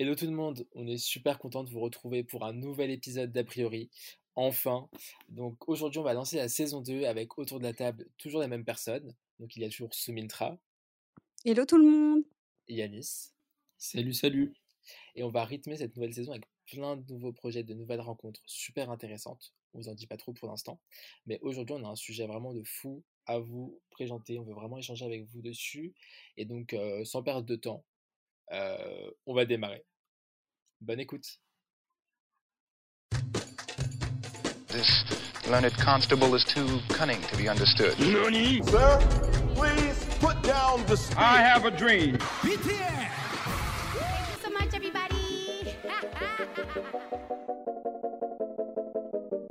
Hello tout le monde, on est super content de vous retrouver pour un nouvel épisode d'A priori. Enfin, donc aujourd'hui on va lancer la saison 2 avec autour de la table toujours les mêmes personnes. Donc il y a toujours Sumintra. Hello tout le monde. Yanis. Salut, salut. Et on va rythmer cette nouvelle saison avec plein de nouveaux projets, de nouvelles rencontres super intéressantes. On vous en dit pas trop pour l'instant. Mais aujourd'hui on a un sujet vraiment de fou à vous présenter. On veut vraiment échanger avec vous dessus. Et donc euh, sans perdre de temps, euh, on va démarrer. Bonne écoute. This learned constable is too cunning to be understood. Nani? Sir, please put down the speed. I have a dream. BTS! Thank you so much, everybody!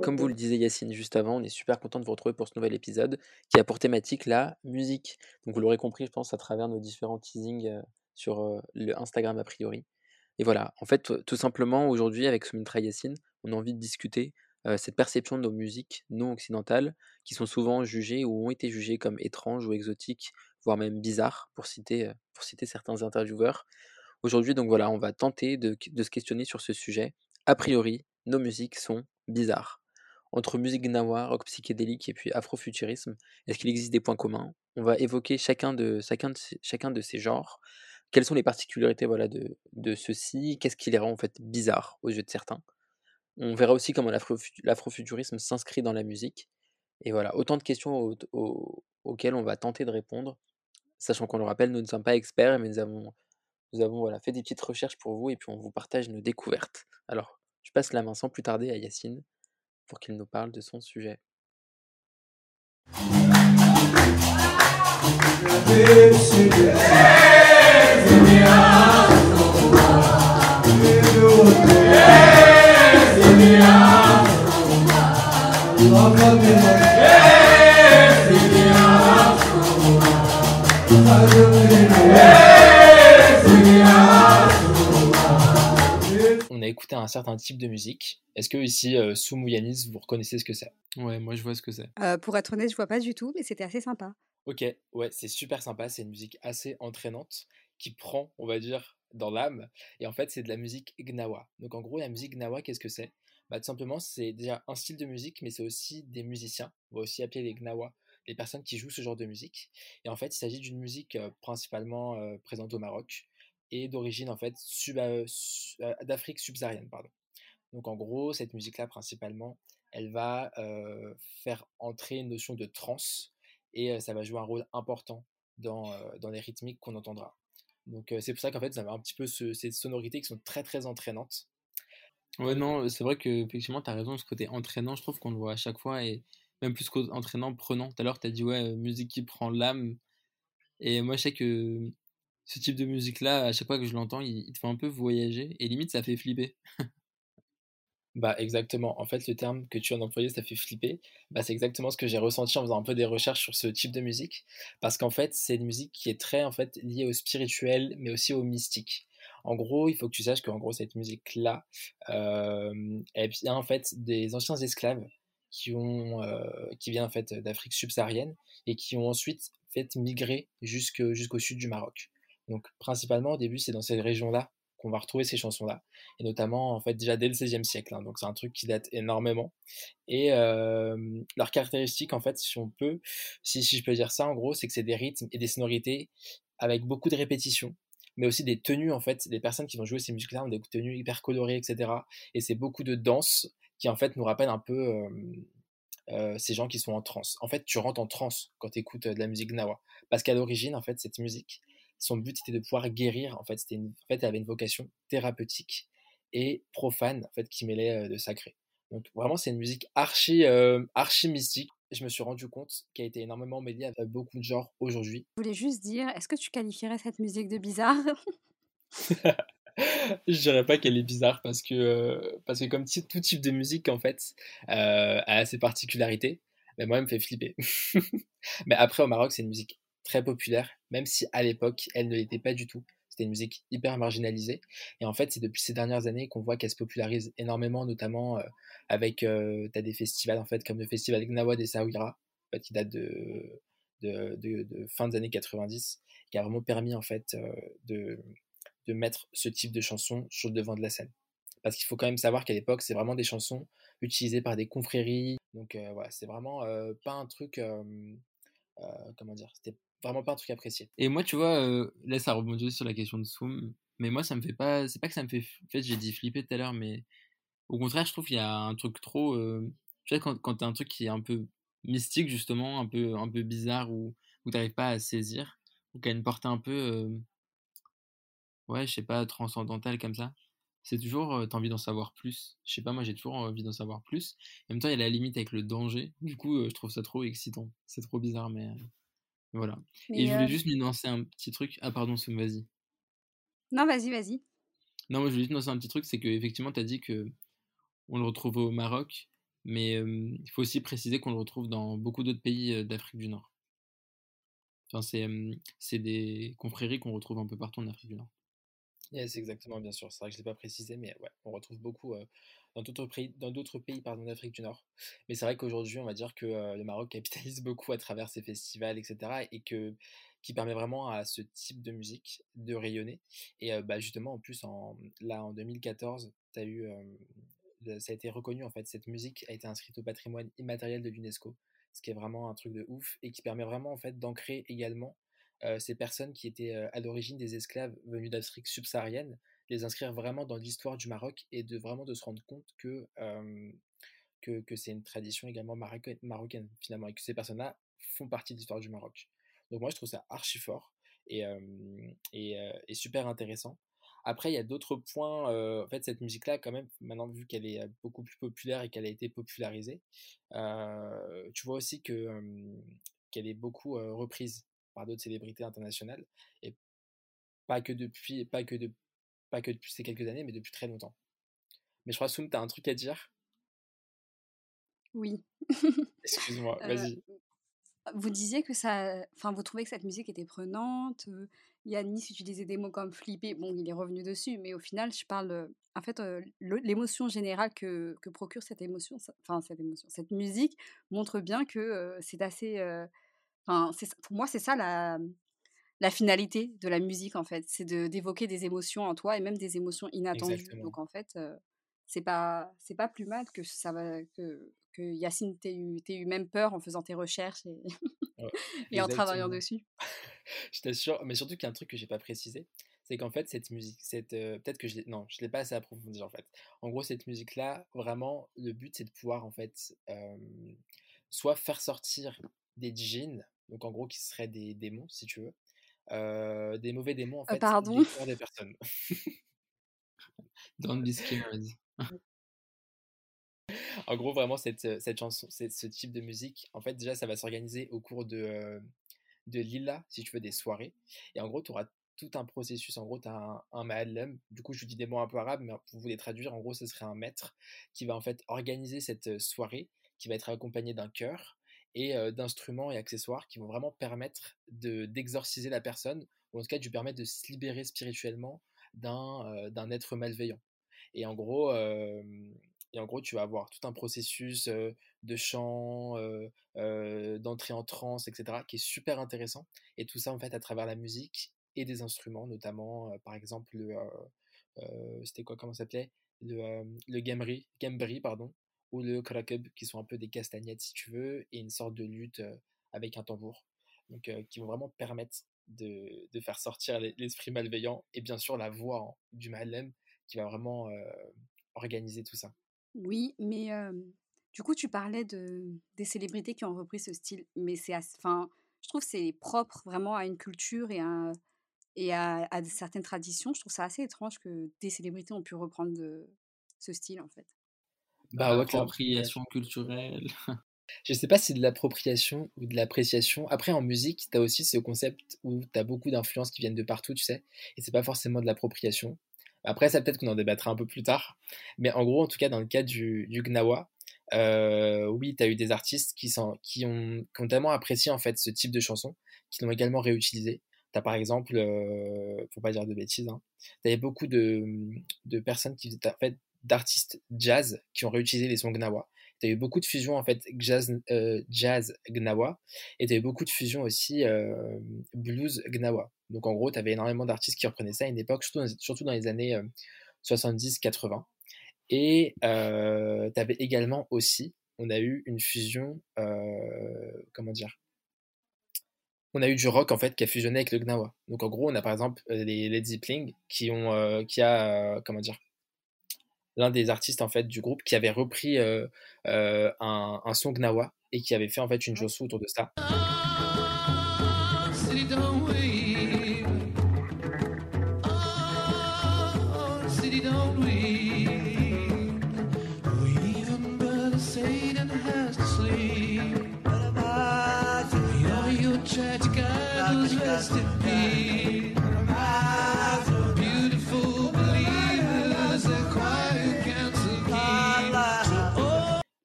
Comme vous le disait Yacine juste avant, on est super content de vous retrouver pour ce nouvel épisode qui a pour thématique la musique. Donc vous l'aurez compris, je pense, à travers nos différents teasings euh, sur le Instagram a priori. Et voilà, en fait, tout simplement, aujourd'hui, avec Soumintra Yassine, on a envie de discuter euh, cette perception de nos musiques non occidentales, qui sont souvent jugées ou ont été jugées comme étranges ou exotiques, voire même bizarres, pour citer, pour citer certains intervieweurs. Aujourd'hui, donc voilà, on va tenter de, de se questionner sur ce sujet. A priori, nos musiques sont bizarres. Entre musique gnawa, rock psychédélique et puis afrofuturisme, est-ce qu'il existe des points communs? On va évoquer chacun de, chacun, de chacun de ces genres, quelles sont les particularités voilà, de, de ceux-ci Qu'est-ce qui les rend en fait bizarres aux yeux de certains? On verra aussi comment l'afrofuturisme s'inscrit dans la musique. Et voilà, autant de questions au, au, auxquelles on va tenter de répondre, sachant qu'on le rappelle, nous ne sommes pas experts, mais nous avons, nous avons voilà, fait des petites recherches pour vous et puis on vous partage nos découvertes. Alors, je passe la main sans plus tarder à Yacine pour qu'il nous parle de son sujet. Un certain type de musique. Est-ce que ici, euh, Soumou Yanis, vous reconnaissez ce que c'est? Ouais, moi je vois ce que c'est. Euh, pour être honnête, je vois pas du tout, mais c'était assez sympa. Ok, ouais, c'est super sympa. C'est une musique assez entraînante qui prend, on va dire, dans l'âme. Et en fait, c'est de la musique gnawa. Donc en gros, la musique gnawa, qu'est-ce que c'est? Bah, Tout simplement, c'est déjà un style de musique, mais c'est aussi des musiciens. On va aussi appeler les gnawa les personnes qui jouent ce genre de musique. Et en fait, il s'agit d'une musique principalement présente au Maroc et d'origine en fait d'Afrique subsaharienne, pardon. Donc en gros, cette musique-là, principalement, elle va faire entrer une notion de trance et ça va jouer un rôle important dans, dans les rythmiques qu'on entendra. Donc c'est pour ça qu'en fait, vous avez un petit peu ce, ces sonorités qui sont très très entraînantes. Ouais, non, c'est vrai que effectivement, tu as raison, ce côté entraînant, je trouve qu'on le voit à chaque fois, et même plus qu'entraînant, prenant. Tout à l'heure, tu as dit, ouais, musique qui prend l'âme. Et moi, je sais que ce type de musique-là, à chaque fois que je l'entends, il, il, te fait un peu voyager, et limite, ça fait flipper. Bah exactement. En fait, le terme que tu as employé, ça fait flipper. Bah, c'est exactement ce que j'ai ressenti en faisant un peu des recherches sur ce type de musique, parce qu'en fait, c'est une musique qui est très en fait liée au spirituel, mais aussi au mystique. En gros, il faut que tu saches qu'en gros cette musique-là, euh, elle vient en fait des anciens esclaves qui ont, qui viennent en fait d'Afrique subsaharienne et qui ont ensuite fait migrer jusqu'au sud du Maroc. Donc principalement au début, c'est dans ces régions-là qu'on va retrouver ces chansons-là, et notamment en fait déjà dès le XVIe siècle. Hein, donc c'est un truc qui date énormément. Et euh, leur caractéristique, en fait, si on peut, si, si je peux dire ça, en gros, c'est que c'est des rythmes et des sonorités avec beaucoup de répétitions, mais aussi des tenues en fait. Les personnes qui vont jouer ces musiques-là ont des tenues hyper colorées, etc. Et c'est beaucoup de danse qui en fait nous rappellent un peu euh, euh, ces gens qui sont en transe. En fait, tu rentres en transe quand tu écoutes de la musique Gnawa, parce qu'à l'origine, en fait, cette musique son but était de pouvoir guérir. En fait, c'était une, en fait, elle avait une vocation thérapeutique et profane, en fait, qui mêlait euh, de sacré. Donc vraiment, c'est une musique archi, euh, archi mystique. Je me suis rendu compte qu'elle a été énormément mêlée à beaucoup de genres aujourd'hui. Je voulais juste dire, est-ce que tu qualifierais cette musique de bizarre? Je dirais pas qu'elle est bizarre parce que, euh, parce que comme tout type de musique, en fait, euh, a ses particularités. Mais moi, elle me fait flipper. mais après, au Maroc, c'est une musique très populaire, même si à l'époque, elle ne l'était pas du tout. C'était une musique hyper marginalisée. Et en fait, c'est depuis ces dernières années qu'on voit qu'elle se popularise énormément, notamment euh, avec euh, as des festivals, en fait, comme le festival Gnawa des Saouira, en qui date de, fin des années 90, qui a vraiment permis, en fait, euh, de, mettre ce type de chanson sur le devant de la scène. Parce qu'il faut quand même savoir qu'à l'époque, c'est vraiment des chansons utilisées par des confréries. Donc euh, voilà, c'est vraiment pas un truc, comment dire, vraiment pas un truc apprécié. Et moi, tu vois, euh, là, ça rebondit sur la question de Soum. Mais moi, ça me fait pas. C'est pas que ça me fait. En fait, j'ai dit flipper tout à l'heure, mais au contraire, je trouve qu'il y a un truc trop. euh, Tu vois, quand, quand t'as un truc qui est un peu mystique, justement, un peu, un peu bizarre, ou où t'arrives pas à saisir, ou qui a une portée un peu. euh, Ouais, je sais pas, transcendantale comme ça. C'est toujours. T'as envie d'en savoir plus. Je sais pas, moi, j'ai toujours envie d'en savoir plus. En même temps, il y a la limite avec le danger. Du coup, je trouve ça trop excitant. C'est trop bizarre, mais. Voilà. Et je voulais juste nuancer un petit truc. Ah, pardon, Soum, vas-y. non, vas-y, vas-y. Non, moi je voulais juste nuancer un petit truc, c'est que effectivement tu as dit que on le retrouve au Maroc, mais il faut aussi préciser qu'on le retrouve dans beaucoup d'autres pays d'Afrique du Nord. Enfin, c'est des confréries qu'on retrouve un peu partout en Afrique du Nord. Yes, exactement, bien sûr. C'est vrai que je l'ai pas précisé, mais ouais, on retrouve beaucoup euh, dans d'autres pays, dans d'autres pays pardon, d'Afrique du Nord. Mais c'est vrai qu'aujourd'hui, on va dire que euh, le Maroc capitalise beaucoup à travers ses festivals, etc., et que qui permet vraiment à ce type de musique de rayonner. Et euh, bah, justement, en plus, en, là, en 2014, t'as eu, euh, ça a été reconnu, en fait, cette musique a été inscrite au patrimoine immatériel de l'UNESCO, ce qui est vraiment un truc de ouf, et qui permet vraiment, en fait, d'ancrer également ces personnes qui étaient à l'origine des esclaves venus d'Afrique subsaharienne, les inscrire vraiment dans l'histoire du Maroc et de vraiment de se rendre compte que, que, c'est une tradition également marocaine, finalement et que ces personnes-là font partie de l'histoire du Maroc. Donc moi je trouve ça archi fort et, et, super intéressant. Après, il y a d'autres points. en fait, cette musique-là, quand même, maintenant, vu qu'elle est beaucoup plus populaire et qu'elle a été popularisée, tu vois aussi que, qu'elle est beaucoup reprise par d'autres célébrités internationales. Et pas que depuis, pas que pas que depuis ces quelques années, mais depuis très longtemps. Mais je crois, Soum, tu as un truc à dire? Oui. Excuse-moi, Euh, vas-y. vous disiez que ça, enfin, vous trouvez que cette musique était prenante. euh, Yannis utilisait des mots comme flipper. Bon, il est revenu dessus, mais au final, je parle, euh, en fait, euh, l'émotion générale que, que procure cette émotion, enfin cette émotion, cette musique montre bien que c'est assez, enfin, pour moi, c'est ça la, la finalité de la musique en fait, c'est de d'évoquer des émotions en toi et même des émotions inattendues. Exactement. Donc en fait, euh, c'est pas c'est pas plus mal que ça va que que Yacine t'ait eu eu même peur en faisant tes recherches et, Ouais, et en travaillant dessus. Je t'assure, mais surtout qu'il y a un truc que j'ai pas précisé, c'est qu'en fait cette musique, cette euh, peut-être que je l'ai, non, je l'ai pas assez approfondi en fait. En gros, cette musique-là, vraiment, le but c'est de pouvoir en fait euh, soit faire sortir des djinns, donc en gros qui seraient des démons si tu veux, euh, des mauvais démons en Euh, fait pardon? des personnes. Don't be scared. En gros, vraiment, cette, cette chanson, cette- ce type de musique, en fait, déjà, ça va s'organiser au cours de, de Lila, si tu veux, des soirées. Et en gros, tu auras tout un processus. En gros, tu as un, un. Du coup, je vous dis des mots un peu arabes, mais pour vous les traduire, en gros, ce serait un maître qui va en fait organiser cette soirée, qui va être accompagné d'un chœur et d'instruments et accessoires qui vont vraiment permettre de d'exorciser la personne, ou en tout cas, de lui permettre de se libérer spirituellement d'un d'un être malveillant. Et en gros, et en gros, tu vas avoir tout un processus de chant, d'entrée en transe, etc., qui est super intéressant. Et tout ça, en fait, à travers la musique et des instruments, notamment, par exemple, le, c'était quoi, comment ça s'appelait? Le, euh, le gambri, gambri, pardon, ou le krakeb, qui sont un peu des castagnettes, si tu veux, et une sorte de lutte euh, avec un tambour. Donc, euh, qui vont vraiment permettre de, de faire sortir l'es- l'esprit malveillant, et bien sûr, la voix du Malem, qui va vraiment euh, organiser tout ça. Oui, mais du coup, tu parlais de des célébrités qui ont repris ce style, mais c'est enfin, je trouve c'est propre vraiment à une culture et à et à, certaines traditions. Je trouve ça assez étrange que des célébrités ont pu reprendre ce style en fait. Bah ouais, clairement. Appropriation culturelle. Je sais pas si c'est de l'appropriation ou de l'appréciation. Après, en musique, t'as aussi ce concept où t'as beaucoup d'influences qui viennent de partout, tu sais, et c'est pas forcément de l'appropriation. Après, ça peut-être qu'on en débattra un peu plus tard. Mais en gros, en tout cas, dans le cas du, du Gnawa, euh, oui, t'as eu des artistes qui, sont, qui, ont, qui ont tellement apprécié en fait ce type de chanson, qui l'ont également réutilisé. T'as par exemple, euh, pour pas dire de bêtises, hein, t'avais beaucoup de, de personnes qui faisaient en fait d'artistes jazz qui ont réutilisé les sons Gnawa. tu as eu beaucoup de fusions, en fait, jazz, euh, gnawa, et tu as eu beaucoup de fusions aussi euh, blues gnawa. Donc, en gros, tu avais énormément d'artistes qui reprenaient ça à une époque, surtout dans, surtout dans les années 70-80. Et tu avais également aussi, on a eu une fusion, comment dire? On a eu du rock en fait qui a fusionné avec le gnawa. Donc en gros, on a par exemple les Led Zeppelin qui ont qui a comment dire l'un des artistes en fait du groupe qui avait repris un, un, son gnawa et qui avait fait en fait une chanson autour de ça.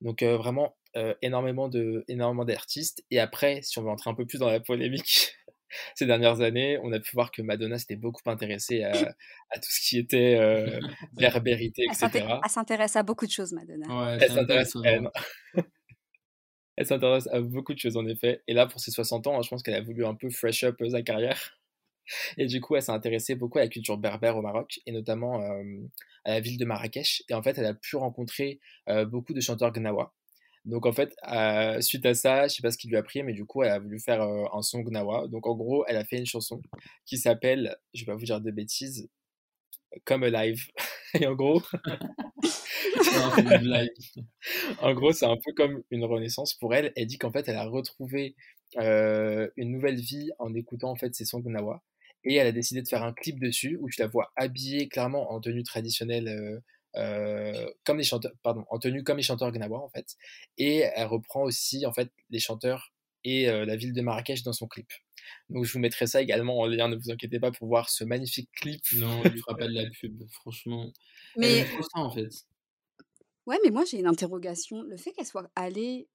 Donc euh, vraiment euh, énormément de énormément d'artistes. Et après, si on veut entrer un peu plus dans la polémique, ces dernières années, on a pu voir que Madonna s'était beaucoup intéressée à, tout ce qui était euh, berbérité, etc. Elle s'intéresse à beaucoup de choses, Madonna. elle s'intéresse à elle s'intéresse à beaucoup de choses en effet. Et là, pour ses 60 ans, je pense qu'elle a voulu un peu fresh up sa carrière. Et du coup, elle s'est intéressée beaucoup à la culture berbère au Maroc, et notamment à la ville de Marrakech. Et en fait, elle a pu rencontrer beaucoup de chanteurs gnawa. Donc en fait, suite à ça, je sais pas ce qui lui a pris, mais du coup, elle a voulu faire un son gnawa. Donc en gros, elle a fait une chanson qui s'appelle, je vais pas vous dire de bêtises, Comme Alive. et en gros, en gros, c'est un peu comme une renaissance pour elle. Elle dit qu'en fait, elle a retrouvé une nouvelle vie en écoutant en fait ses sons gnawa et elle a décidé de faire un clip dessus où tu la vois habillée clairement en tenue traditionnelle euh, euh, comme les chanteurs pardon en tenue comme les chanteurs gnawa en fait. Et elle reprend aussi en fait les chanteurs et euh, la ville de Marrakech dans son clip. Donc je vous mettrai ça également en lien ne vous inquiétez pas pour voir ce magnifique clip. Non il fera pas de la pub franchement. Mais ça en fait Ouais, mais moi j'ai une interrogation. Le fait qu'elle soit allée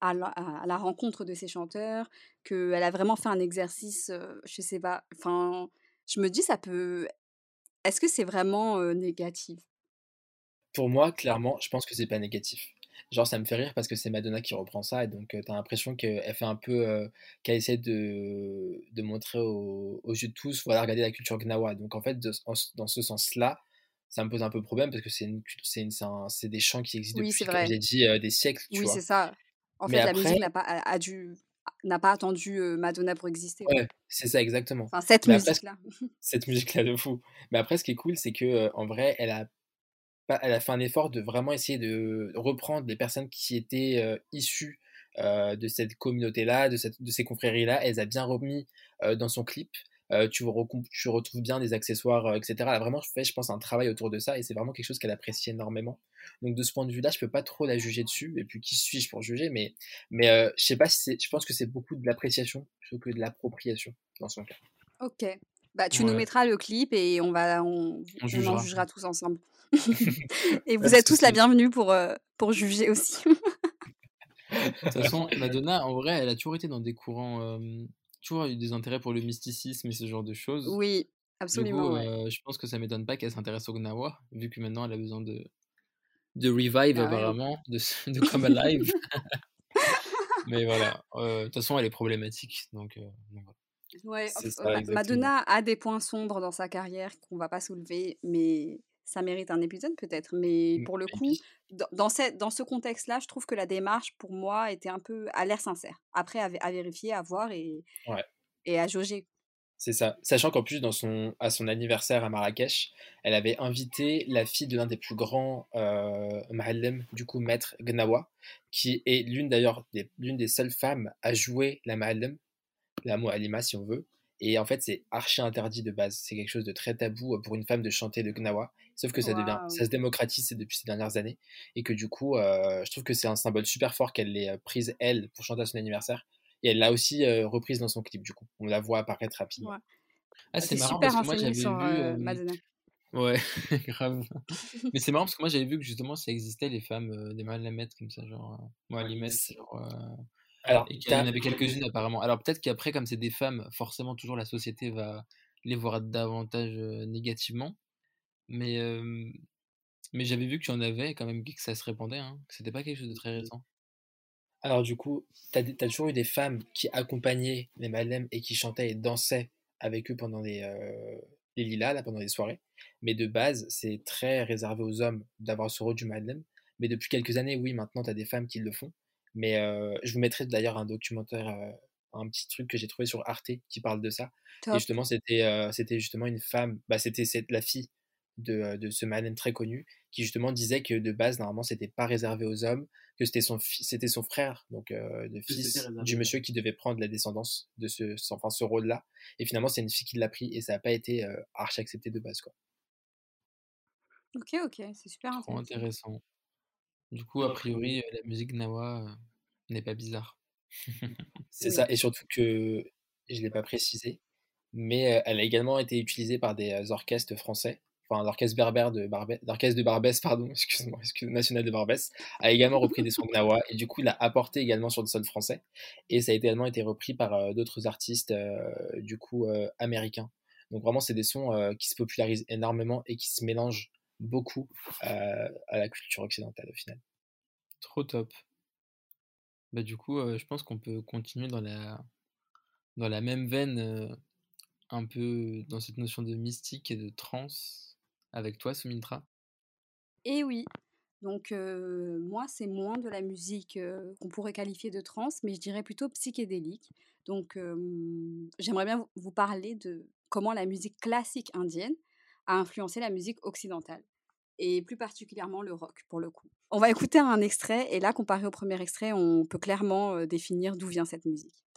à, la, rencontre de ces chanteurs, qu'elle a vraiment fait un exercice, je sais pas, enfin, je me dis ça peut. Est-ce que c'est vraiment négatif? Pour moi, clairement, je pense que c'est pas négatif. Genre, ça me fait rire parce que c'est Madonna qui reprend ça et donc t'as l'impression qu'elle fait un peu. qu'elle essaie de, de montrer aux, yeux de tous, voilà, regarder la culture gnawa. Donc en fait, dans ce sens-là, ça me pose un peu problème parce que c'est des chants qui existent depuis, comme j'ai dit, des siècles. Tu oui, c'est ça. En fait, la musique n'a pas, a, dû, n'a pas attendu Madonna pour exister. Ouais, c'est ça, exactement. Enfin, cette musique-là. cette musique-là de fou. Mais après, ce qui est cool, c'est que en vrai, elle a, elle a fait un effort de vraiment essayer de reprendre les personnes qui étaient issues de cette communauté-là, de, cette, de ces confréries-là. Elle les a bien remis dans son clip. Euh, tu, tu, retrouves bien des accessoires, euh, etc. Elle a vraiment fait, je pense, un travail autour de ça et c'est vraiment quelque chose qu'elle apprécie énormément. Donc de ce point de vue-là, je peux pas trop la juger dessus. Et puis qui suis-je pour juger Mais, mais euh, je sais pas si je pense que c'est beaucoup de l'appréciation plutôt que de l'appropriation dans son cas. Ok. Bah, tu nous mettras le clip et on va on, on, en jugera tous ensemble. et vous êtes tous la bienvenue pour, pour juger aussi. de toute façon, Madonna, en vrai, elle a toujours été dans des courants toujours eu des intérêts pour le mysticisme et ce genre de choses. Oui, absolument. Euh, je pense que ça m'étonne pas qu'elle s'intéresse au Gnawa, vu que maintenant elle a besoin de, de revive ah apparemment, de, de come alive. Mais voilà, euh, de toute façon elle est problématique, donc, euh, Ouais, Madonna a des points sombres dans sa carrière qu'on va pas soulever, mais ça mérite un épisode peut-être. Mais mmh, pour le coup, dans, dans ce contexte-là, je trouve que la démarche, pour moi, était un peu à l'air sincère. Après, à, vérifier, à voir et, et à jauger. C'est ça. Sachant qu'en plus, dans son, à son anniversaire à Marrakech, elle avait invité la fille de l'un des plus grands euh, du coup maître Gnawa, qui est l'une d'ailleurs l'une des seules femmes à jouer la Mahallem, la Mu'alima si on veut. Et en fait, c'est archi interdit de base. C'est quelque chose de très tabou euh, pour une femme de chanter le gnawa. Sauf que ça devient, ça se démocratise depuis ces dernières années. Et que du coup, euh, je trouve que c'est un symbole super fort qu'elle l'ait euh, prise, elle, pour chanter à son anniversaire. Et elle l'a aussi reprise dans son clip, du coup. On la voit apparaître rapidement. Ah, ah, c'est marrant parce que moi, j'avais vu. Madonna. Ouais, grave. Mais c'est marrant parce que moi, j'avais vu que justement, ça existait, les femmes des mettre comme ça, genre. moi, les genre. Alors, et qu'il y en avait quelques-unes apparemment. Alors peut-être qu'après, comme c'est des femmes, forcément toujours la société va les voir davantage négativement. Mais Mais j'avais vu qu'il y en avait quand même, que ça se répandait, hein, que c'était pas quelque chose de très récent. Alors du coup, t'as as toujours eu des femmes qui accompagnaient les Madeleines et qui chantaient et dansaient avec eux pendant les, euh, les lilas, là, pendant les soirées. Mais de base, c'est très réservé aux hommes d'avoir ce rôle du Madeleine. Mais depuis quelques années, oui, maintenant, tu as des femmes qui le font. Mais je vous mettrai d'ailleurs un documentaire, un petit truc que j'ai trouvé sur Arte qui parle de ça. Et justement, c'était c'était justement une femme, bah, c'était la fille de, de ce Madeleine très connu qui justement disait que de base, normalement, c'était pas réservé aux hommes, que c'était son, c'était son frère, donc euh, le fils du monsieur qui devait prendre la descendance de ce, enfin, ce rôle-là. Et finalement, c'est une fille qui l'a pris et ça n'a pas été euh, archi accepté de base. Quoi. Ok, ok, c'est super intéressant. Du coup, a priori, euh, la musique Nawa euh, n'est pas bizarre. C'est Oui. ça, et surtout que je ne l'ai pas précisé, mais euh, elle a également été utilisée par des orchestres français. Enfin, l'orchestre berbère de Barbès, l'orchestre de Barbès, pardon, excuse-moi, excuse national de Barbès, a également repris des sons de Nawa et du coup, il l'a apporté également sur le sol français. Et ça a également été repris par euh, d'autres artistes, euh, du coup, euh, américains. Donc vraiment, c'est des sons qui se popularisent énormément et qui se mélangent beaucoup euh, à la culture occidentale au final. Trop top. Bah, du coup, euh, je pense qu'on peut continuer dans la, dans la même veine, euh, un peu dans cette notion de mystique et de trance avec toi, Sumintra. Et oui, donc euh, moi c'est moins de la musique euh, qu'on pourrait qualifier de trance, mais je dirais plutôt psychédélique. Donc euh, j'aimerais bien vous parler de comment la musique classique indienne a influencé la musique occidentale, et plus particulièrement le rock pour le coup. On va écouter un extrait, et là comparé au premier extrait, on peut clairement définir d'où vient cette musique.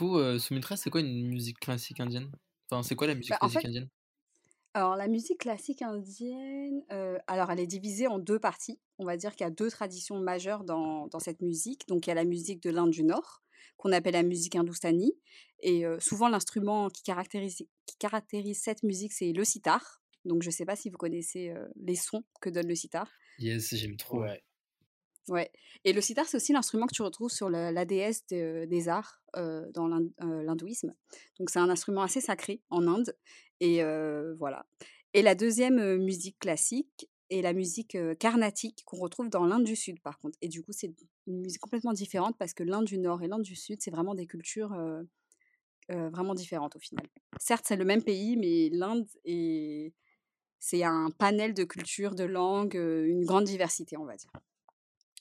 Coup, euh, Sumitra, c'est quoi une musique classique indienne? Enfin, c'est quoi la musique Bah, en classique fait, indienne? Alors, la musique classique indienne, euh, alors elle est divisée en deux parties. On va dire qu'il y a deux traditions majeures dans, dans cette musique. Donc, il y a la musique de l'Inde du Nord, qu'on appelle la musique hindoustanie. Et euh, souvent, l'instrument qui caractérise, qui caractérise cette musique, c'est le sitar. Donc, je ne sais pas si vous connaissez euh, les sons que donne le sitar. Yes, j'aime trop. Ouais. Ouais. Et le sitar, c'est aussi l'instrument que tu retrouves sur le- la déesse de- des arts dans l'hind- l'hindouisme. Donc, c'est un instrument assez sacré en Inde. Et voilà. Et la deuxième musique classique est la musique carnatique qu'on retrouve dans l'Inde du Sud, par contre. Et du coup, c'est une musique complètement différente parce que l'Inde du Nord et l'Inde du Sud, c'est vraiment des cultures vraiment différentes au final. Certes, c'est le même pays, mais l'Inde est... C'est un panel de cultures, de langues, une grande diversité, on va dire.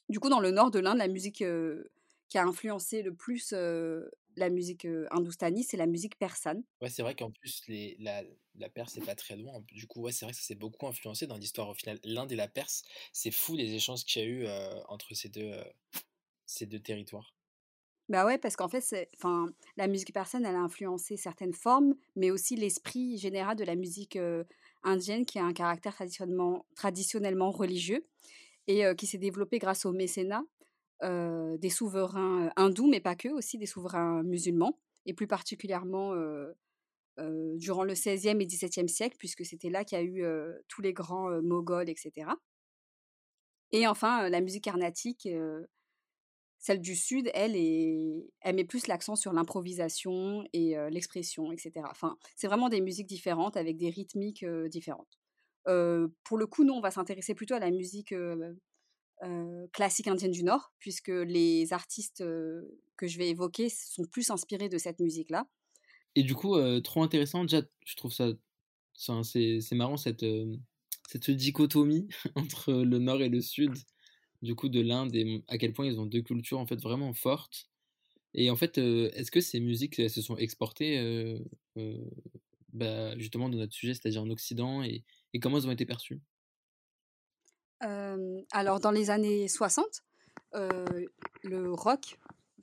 Du coup, dans le nord de l'Inde, la musique euh, qui a influencé le plus euh, la musique euh, hindoustanie, c'est la musique persane. Ouais, c'est vrai qu'en plus, les, la, la Perse, c'est pas très loin. Du coup, ouais, c'est vrai que ça s'est beaucoup influencé dans l'histoire au final. L'Inde et la Perse, c'est fou les échanges qu'il y a eu entre ces deux, ces deux territoires. Bah ouais, parce qu'en fait, enfin, la musique persane, elle a influencé certaines formes, mais aussi l'esprit général de la musique indienne qui a un caractère traditionnellement, traditionnellement religieux et qui s'est développé grâce au mécénat des souverains hindous, mais pas que, aussi des souverains musulmans, et plus particulièrement durant le 16e et 17e siècle, puisque c'était là qu'il y a eu tous les grands moghols, etc. Et enfin, la musique carnatique, celle du Sud, elle, est, elle met plus l'accent sur l'improvisation et l'expression, etc. Enfin, c'est vraiment des musiques différentes avec des rythmiques différentes. Pour le coup, nous, on va s'intéresser plutôt à la musique classique indienne du Nord, puisque les artistes que je vais évoquer sont plus inspirés de cette musique-là. Et du coup, trop intéressant. Déjà, je trouve ça. C'est marrant cette, cette dichotomie entre le nord et le sud, du coup, de l'Inde et à quel point ils ont deux cultures en fait vraiment fortes. Et en fait, est-ce que ces musiques se sont exportées bah, justement de notre sujet, c'est-à-dire en Occident, et comment elles ont été perçues? Euh, alors, dans les années 60, euh, le rock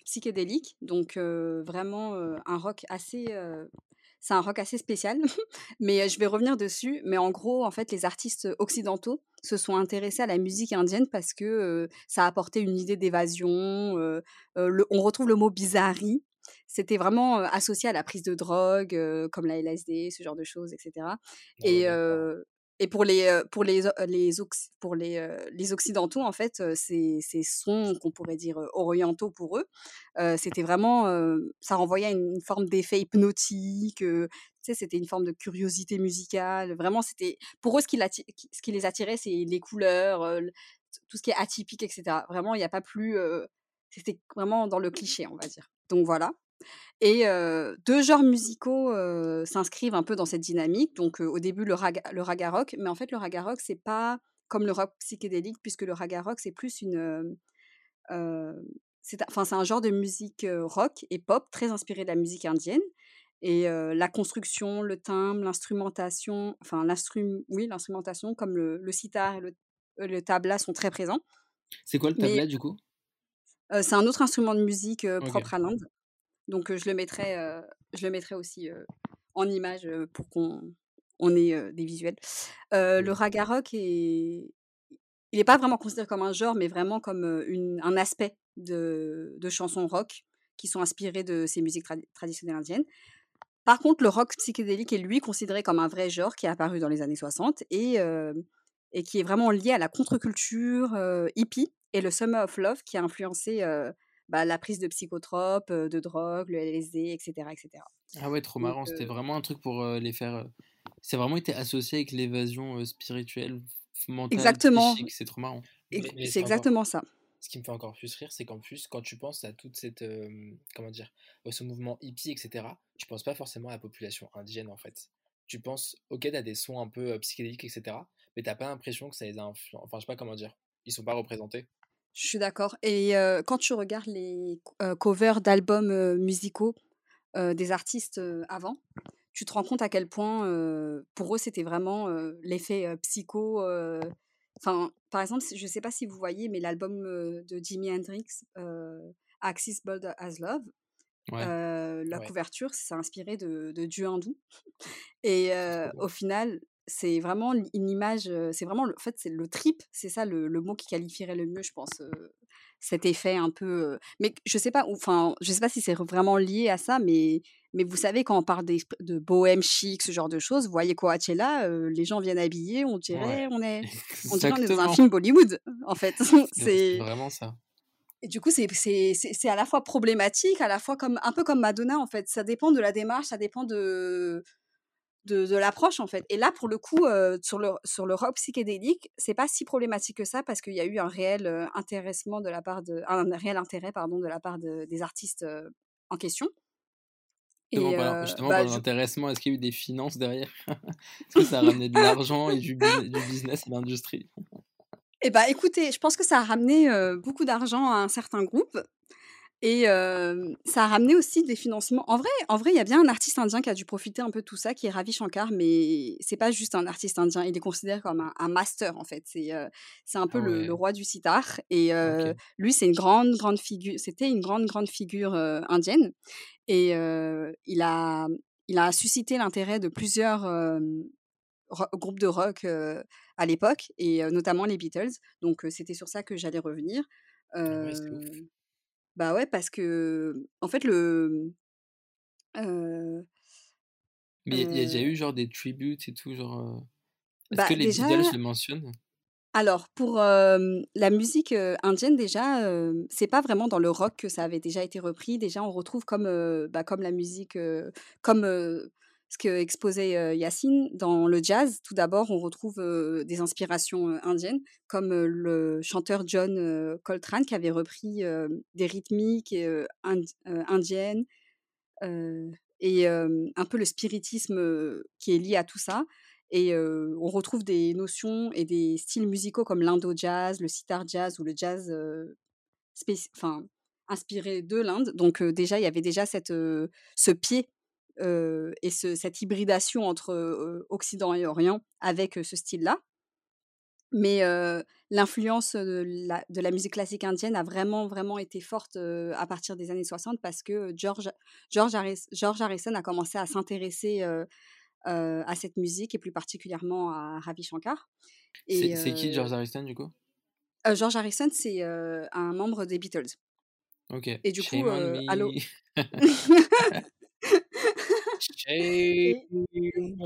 psychédélique, donc euh, vraiment un rock assez... c'est un rock assez spécial, mais je vais revenir dessus. Mais en gros, en fait, les artistes occidentaux se sont intéressés à la musique indienne parce que ça apportait une idée d'évasion. on retrouve le mot bizarrerie. C'était vraiment associé à la prise de drogue, euh, comme la LSD, ce genre de choses, etc. Et, euh, et pour les, pour les, les, pour les, les Occidentaux, en fait, ces, ces sons qu'on pourrait dire orientaux pour eux, euh, c'était vraiment, euh, ça renvoyait à une, forme d'effet hypnotique, euh, tu sais, c'était une forme de curiosité musicale. Vraiment, c'était, pour eux, ce qui, ce qui les attirait, c'est les couleurs, le- tout ce qui est atypique, etc. Vraiment, il n'y a pas plus, c'était vraiment dans le cliché, on va dire. Donc voilà. Et euh, deux genres musicaux euh, s'inscrivent un peu dans cette dynamique. Donc euh, au début le raga, le raga rock, mais en fait le raga rock c'est pas comme le rock psychédélique puisque le raga rock c'est plus une, c'est enfin c'est un genre de musique rock et pop très inspiré de la musique indienne. Et la construction, le timbre, l'instrumentation, enfin l'instrum, oui l'instrumentation comme le, le sitar et le, le tabla sont très présents. C'est quoi le Mais tabla du coup? c'est un autre instrument de musique propre à l'Inde. Donc je le mettrai, je le mettrai aussi en image pour qu'on on ait des visuels. Le Oui. raga rock est, il n'est pas vraiment considéré comme un genre, mais vraiment comme une, un aspect de, de chansons rock qui sont inspirées de ces musiques tradi- traditionnelles indiennes. Par contre, le rock psychédélique est lui considéré comme un vrai genre qui est apparu dans les années 60 et, euh, et qui est vraiment lié à la contre-culture euh, hippie et le Summer of Love qui a influencé euh, bah, la prise de psychotropes, de drogue, le LSD, etc. etc. Ah ouais, trop Donc, marrant. C'était euh, vraiment un truc pour euh, les faire. C'est vraiment été associé avec l'évasion euh, spirituelle, mentale, exactement, psychique. C'est trop marrant. c'est exactement ça. Ce qui me fait encore plus rire, c'est qu'en plus, quand tu penses à toute cette. euh, comment dire à Ce mouvement hippie, etc., tu penses pas forcément à la population indienne en fait. Tu penses, ok, t'as des sons un peu euh, psychédéliques, etc., mais t'as pas l'impression que ça les a influencés. Enfin, je sais pas comment dire. Ils sont pas représentés. Je suis d'accord. Et euh, quand tu regardes les euh, covers d'albums euh, musicaux des artistes avant, tu te rends compte à quel point pour eux c'était vraiment l'effet psycho. Enfin, par exemple, je ne sais pas si vous voyez, mais l'album de Jimi Hendrix, Axis Bold as Love, Ouais, euh, la ouais. couverture, c'est inspiré de, de dieux hindous. Et euh, au final, c'est vraiment une image, c'est vraiment, le- en fait, c'est le trip, c'est ça le, le mot qui qualifierait le mieux, je pense, euh, cet effet un peu. euh, mais je sais pas, enfin, je sais pas si c'est vraiment lié à ça, mais, mais vous savez, quand on parle des- de bohème chic, ce genre de choses, vous voyez Coachella, euh, les gens viennent habillés, on Ouais, dirait, on est, on dirait on est dans un film Bollywood, en fait. C'est vraiment ça. et du coup, c'est à la fois problématique, à la fois comme un peu comme Madonna, en fait. Ça dépend de la démarche, ça dépend de, de, de l'approche, en fait. Et là, pour le coup, euh, sur, le, sur le rock psychédélique, c'est pas si problématique que ça parce qu'il y a eu un réel euh, intéressement de la part de, un réel intérêt, pardon, de la part de- des artistes euh, en question. Justement, Et par, euh, justement, bah, par je- l'intéressement, est-ce qu'il y a eu des finances derrière? Est-ce que ça a ramené de l'argent et du, bus- du business à l'industrie? Eh ben, écoutez, je pense que ça a ramené beaucoup d'argent à un certain groupe. Et euh, ça a ramené aussi des financements. En vrai, en vrai, il y a bien un artiste indien qui a dû profiter un peu de tout ça, qui est Ravi Shankar, mais c'est pas juste un artiste indien. Il est considéré comme un, un master en fait. C'est euh, c'est un peu le, roi du sitar. Et euh, lui, c'est une grande, grande figure. C'était une grande, grande figure indienne. Et il a, il a suscité l'intérêt de plusieurs ro- groupes de rock à l'époque, et notamment les Beatles. Donc c'était sur ça que j'allais revenir. Ah ouais, bah ouais, parce que en fait le euh, Mais il y, a déjà eu genre des tributes et tout, genre. Est-ce bah que les déjà, le mentionnent? Alors pour euh, la musique euh, indienne déjà, euh, c'est pas vraiment dans le rock que ça avait déjà été repris. Déjà, on retrouve comme bah, comme la musique, comme ce que exposait euh, Yacine dans le jazz. Tout d'abord, on retrouve des inspirations indiennes, comme le chanteur John Coltrane qui avait repris des rythmiques ind- indiennes et un peu le spiritisme qui est lié à tout ça. Et on retrouve des notions et des styles musicaux comme l'indo-jazz, le sitar jazz ou le jazz inspiré de l'Inde. Donc déjà, il y avait déjà cette, ce pied euh, et ce- cette hybridation entre euh, Occident et Orient avec euh, ce style-là. Mais l'influence, de la de la musique classique indienne a vraiment, vraiment été forte, à partir des années 60 parce que George George Harris George Harrison a commencé à s'intéresser, à cette musique et plus particulièrement à Ravi Shankar C'est et c'est qui George Harrison du coup? heu, George Harrison, c'est, un membre des Beatles OK. et du coup, Shame on heu, à l'o me. Shame.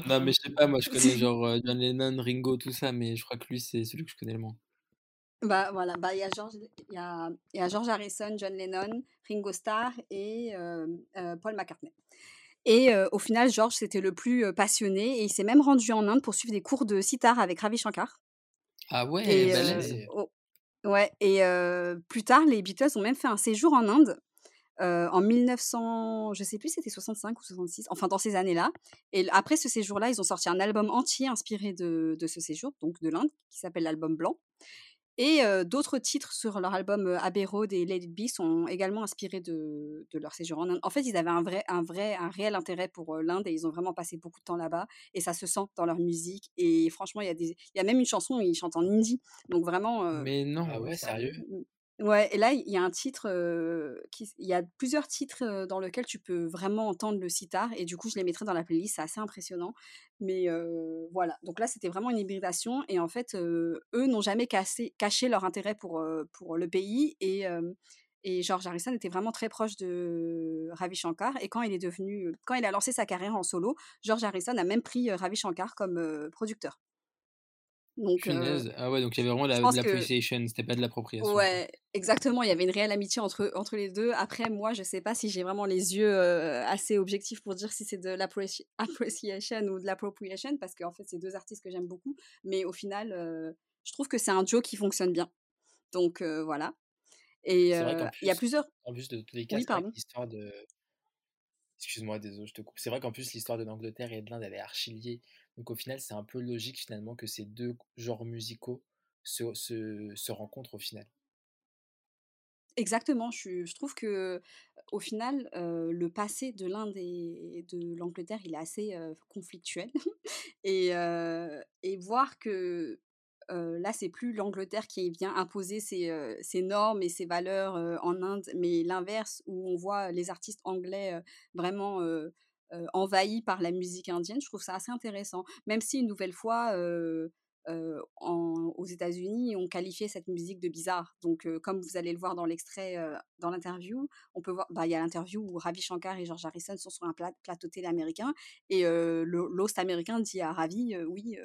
Non, mais je sais pas, moi je connais genre, heu, John Lennon, Ringo, tout ça, mais je crois que lui, c'est celui que je connais le moins. Bah, voilà, bah, il y a George il y a y a George Harrison, John Lennon, Ringo Starr et hem, heu, Paul McCartney et au final, George, c'était le plus, passionné et il s'est même rendu en Inde pour suivre des cours de sitar avec Ravi Shankar Ah ouais, et au ouais et plus tard, les Beatles ont même fait un séjour en Inde, heu, en 1900 je sais plus c'était 65 ou 66, enfin dans ces années-là et après ce séjour-là, ils ont sorti un album entier inspiré de de ce séjour, donc de l'Inde, qui s'appelle l'album blanc et heu, d'autres titres sur leur album, heu, Abbey Road et It Be sont également inspirés de de leur séjour en Inde. En fait, ils avaient un vrai un vrai un réel intérêt pour, l'Inde et ils ont vraiment passé beaucoup de temps là-bas et ça se sent dans leur musique et franchement, il y a des il y a même une chanson où ils chantent en hindi, donc vraiment, Mais non! Ah ouais, sérieux? Ouais et là, il y a un titre, il y a plusieurs titres, dans lequel tu peux vraiment entendre le sitar et du coup, je les mettrai dans la playlist, c'est assez impressionnant. Mais voilà, donc là, c'était vraiment une hybridation et en fait, eux n'ont jamais caché leur intérêt pour, le pays et et George Harrison était vraiment très proche de Ravi Shankar et quand il est devenu, quand il a lancé sa carrière en solo, George Harrison a même pris, Ravi Shankar comme, producteur. Donc! Ah ouais, donc il y avait vraiment de l'appreciation, c'était pas de l'appropriation. Ouais, exactement, il y avait une réelle amitié entre entre les 2. Après moi, je sais pas si j'ai vraiment les yeux, assez objectifs pour dire si c'est de l'appreci appreciation ou de l'appropriation parce qu'en fait, c'est 2 artistes que j'aime beaucoup. Mais au final, je trouve que c'est un duo qui fonctionne bien. Donc voilà et il y a plus plusieurs en plus de tous les cas, oui, l'histoire de excuse-moi, désolé, je te coupe. C'est vrai qu'en plus, l'histoire de l'Angleterre et de l'Inde, elle est archi liée. Donc au final, c'est un peu logique finalement que ces 2 genres musicaux se rencontrent au final. Exactement, je trouve que, au final, heu, le passé de l'Inde et de l'Angleterre, il est assez, heu, conflictuel et heu et voir que, là, c'est plus l'Angleterre qui vient imposer ses, normes et ses valeurs, en Inde, mais l'inverse où on voit les artistes anglais, vraiment, heu, envahis par la musique indienne. Je trouve ça assez intéressant. Même si une nouvelle fois, heu, en aux États-Unis, on qualifiait cette musique de bizarre. Donc comme vous allez le voir dans l'extrait, dans l'interview, on peut voir bah, il y a l'interview où Ravi Shankar et George Harrison sont sur un plat plateau télé américain et l'host américain dit à Ravi, «Oui,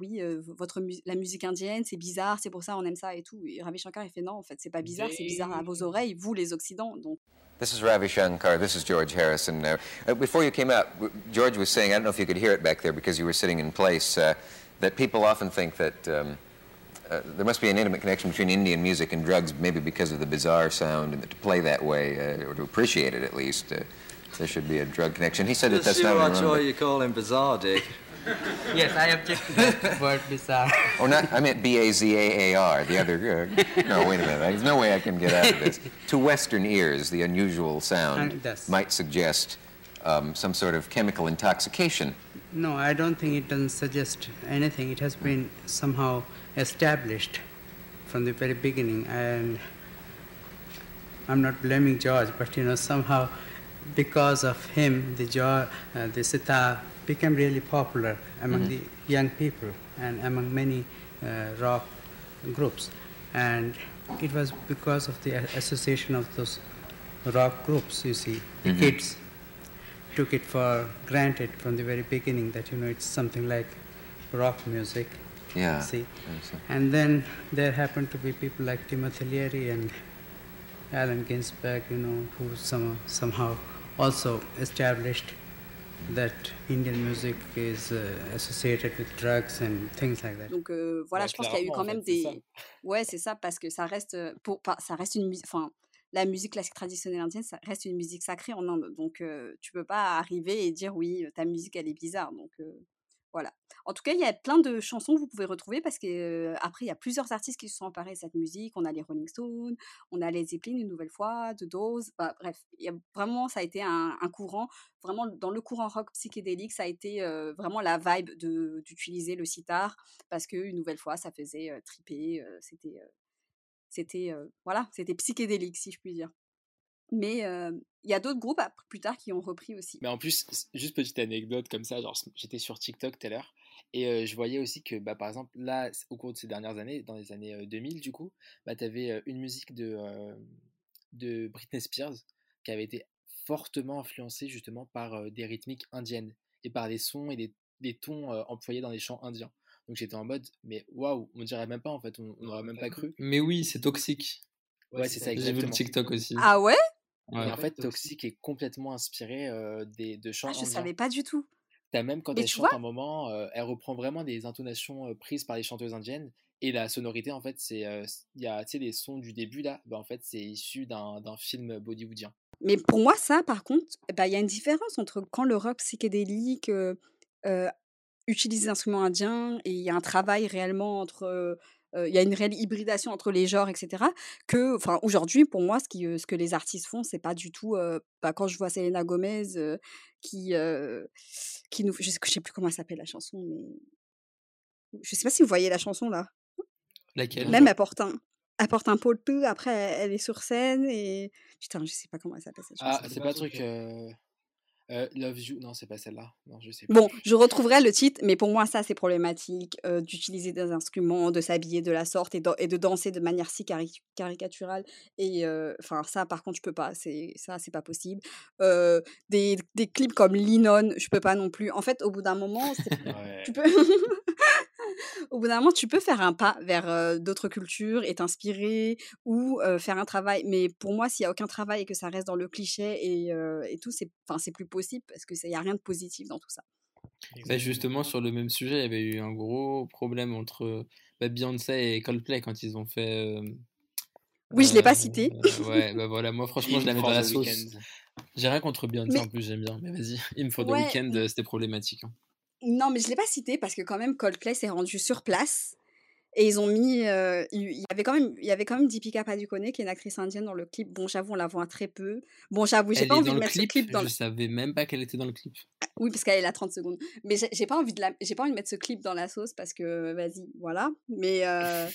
oui, votre la musique indienne, c'est bizarre, c'est pour ça on aime ça et tout» et Ravi Shankar, il fait: «Non, en fait, c'est pas bizarre, c'est bizarre à vos oreilles, vous les occidents, donc» This is Ravi Shankar. This is George Harrison. Uh, before you came out, George was saying, I don't know if you could hear it back there because you were sitting in place, uh, that people often think that um, uh, there must be an intimate connection between Indian music and drugs, maybe because of the bizarre sound, and that to play that way, uh, or to appreciate it at least, uh, there should be a drug connection. He said that that's not why you call him bizarre, Dick. Yes, I object to that word bizarre. Oh, not, I meant B A Z A A R, the other. Uh, no, wait a minute. There's no way I can get out of this. To Western ears, the unusual sound might suggest um, some sort of chemical intoxication. No, I don't think it doesn't suggest anything. It has been somehow established from the very beginning, and I'm not blaming George, but you know somehow because of him, the George, uh, the sitar became really popular among the young people and among many uh, rock groups, and it was because of the association of those rock groups. You see, the kids took it for granted from the very beginning that you know it's something like rock music. Yeah. See, and then there happened to be people like Timothy Leary and Allen Ginsberg, you know, who some, somehow also established Donc voilà, Ouais, je pense qu'il y a eu quand même fait, c'est ça. des ouais, c'est ça, parce que ça reste, heu, pour ça reste une musique enfin, la musique classique traditionnelle indienne, ça reste une musique sacrée en Inde. Donc heu, tu peux pas arriver et dire: «Oui, ta musique, elle est bizarre». Donc heu, Voilà. En tout cas, il y a plein de chansons que vous pouvez retrouver parce que après, il y a plusieurs artistes qui se sont emparés de cette musique. On a les Rolling Stones, on a les Zeppelin une nouvelle fois, The Doors. Bref, vraiment, ça a été un, courant. Vraiment, dans le courant rock psychédélique, ça a été vraiment la vibe d'utiliser le sitar parce que une nouvelle fois, ça faisait euh, triper. c'était, c'était, voilà, c'était psychédélique si je puis dire. Mais euh, il y a d'autres groupes plus tard qui ont repris aussi. Mais en plus, juste petite anecdote comme ça, genre j'étais sur TikTok tout à l'heure et euh, je voyais aussi que bah, par exemple là, au cours de ces dernières années, dans les années euh, 2000 du coup, bah, tu avais une musique de, euh, de Britney Spears qui avait été fortement influencée justement par euh, des rythmiques indiennes et par des sons et des, des tons euh, employés dans les chants indiens. Donc j'étais en mode, mais waouh, on dirait même pas en fait, on n'aurait même pas cru. Mais oui, c'est toxique. Ouais, c'est ça, J'ai vu le exactement. TikTok aussi. Ah ouais? Ouais. Et en fait, Toxic est complètement inspiré euh, des, de chants Ah, je indiens. savais pas du tout. T'as même quand Mais elle chante un moment, euh, elle reprend vraiment des intonations euh, prises par les chanteuses indiennes. Et la sonorité, en fait, c'est. Il y a, les sons du début, là, bah, en fait, c'est issu d'un film bollywoodien. Mais pour moi, ça, par contre, bah, il y a une différence entre quand le rock psychédélique utilise des instruments indiens et il y a un travail réellement entre. Il y a une réelle hybridation entre les genres, etc. Que, enfin, aujourd'hui, pour moi, ce, qui, ce que les artistes font, c'est pas du tout. bah, quand je vois Selena Gomez qui, qui nous. Je sais, je sais plus comment elle s'appelle la chanson, mais. Je sais pas si vous voyez la chanson là. Laquelle? Même elle porte un, elle porte un polpe, après elle, est sur scène et. Putain, je sais pas comment elle s'appelle cette chanson. Ah, c'est pas un truc. euh, euh, Love You. Non, c'est pas celle-là. Non, je sais Bon, plus. je retrouverai le titre, mais pour moi, ça, c'est problématique euh, d'utiliser des instruments, de s'habiller de la sorte et, de danser de manière si cari- caricaturale. Et euh, enfin, ça, par contre, je peux pas. Ça, c'est pas possible. Des, des clips comme Linon, je peux pas non plus. En fait, au bout d'un moment, Ouais. tu peux. Au bout d'un moment, tu peux faire un pas vers euh, d'autres cultures et t'inspirer ou euh, faire un travail. Mais pour moi, s'il n'y a aucun travail et que ça reste dans le cliché et, euh, et tout, c'est c'est plus possible parce qu'il n'y a rien de positif dans tout ça. Bah, justement, sur le même sujet, il y avait eu un gros problème entre bah, Beyoncé et Coldplay quand ils ont fait. euh, Oui, je l'ai pas euh, cité. ouais, bah voilà, moi franchement, je la mets dans la sauce. J'ai rien contre Beyoncé Mais- en plus, j'aime bien. Mais vas-y, In for the Ouais, euh, c'était problématique. hein. Non, mais je ne l'ai pas cité parce que quand même, Coldplay s'est rendu sur place. Et ils ont mis. euh, il y avait quand même, il y avait quand même Deepika Padukone, qui est une actrice indienne dans le clip. Bon, j'avoue, on la voit très peu. Bon, j'avoue, j'ai pas envie de le mettre clip, ce clip dans je le. savais même pas qu'elle était dans le clip. Oui, parce qu'elle est là 30 secondes. Mais j'ai j'ai pas envie de la... j'ai pas envie de mettre ce clip dans la sauce parce que vas-y, voilà. Mais euh,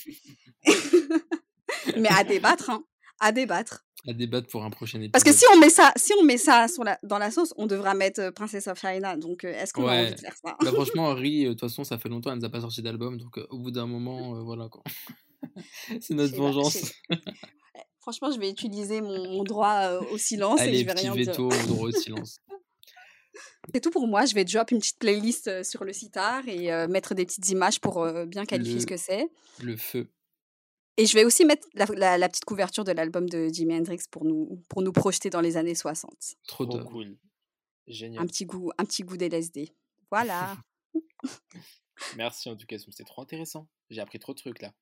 mais à débattre, hein. À débattre. À débattre pour un prochain épisode. Parce que si on met ça, si on met ça sur la... dans la sauce, on devra mettre euh, Princess of China. Donc, euh, est-ce qu'on a envie Ouais. de faire ça? Bah, franchement, Ri, euh, de toute façon, ça fait longtemps, elle nous a pas sorti d'album, donc euh, au bout d'un moment, voilà quoi. C'est notre pas, vengeance. Ouais, Franchement, je vais utiliser mon, mon droit au silence et Allez, je vais petit rien dire. veto, droit au silence. C'est tout pour moi. Je vais drop une petite playlist sur le sitar et mettre des petites images pour bien qualifier ce que c'est. Le feu. Et je vais aussi mettre la, la- la petite couverture de l'album de Jimi Hendrix pour nous, pour nous projeter dans les années 60. Trop cool. Un Génial. petit goût, un petit goût d'LSD. Voilà. Merci en tout cas, c'était trop intéressant. J'ai appris trop de trucs là.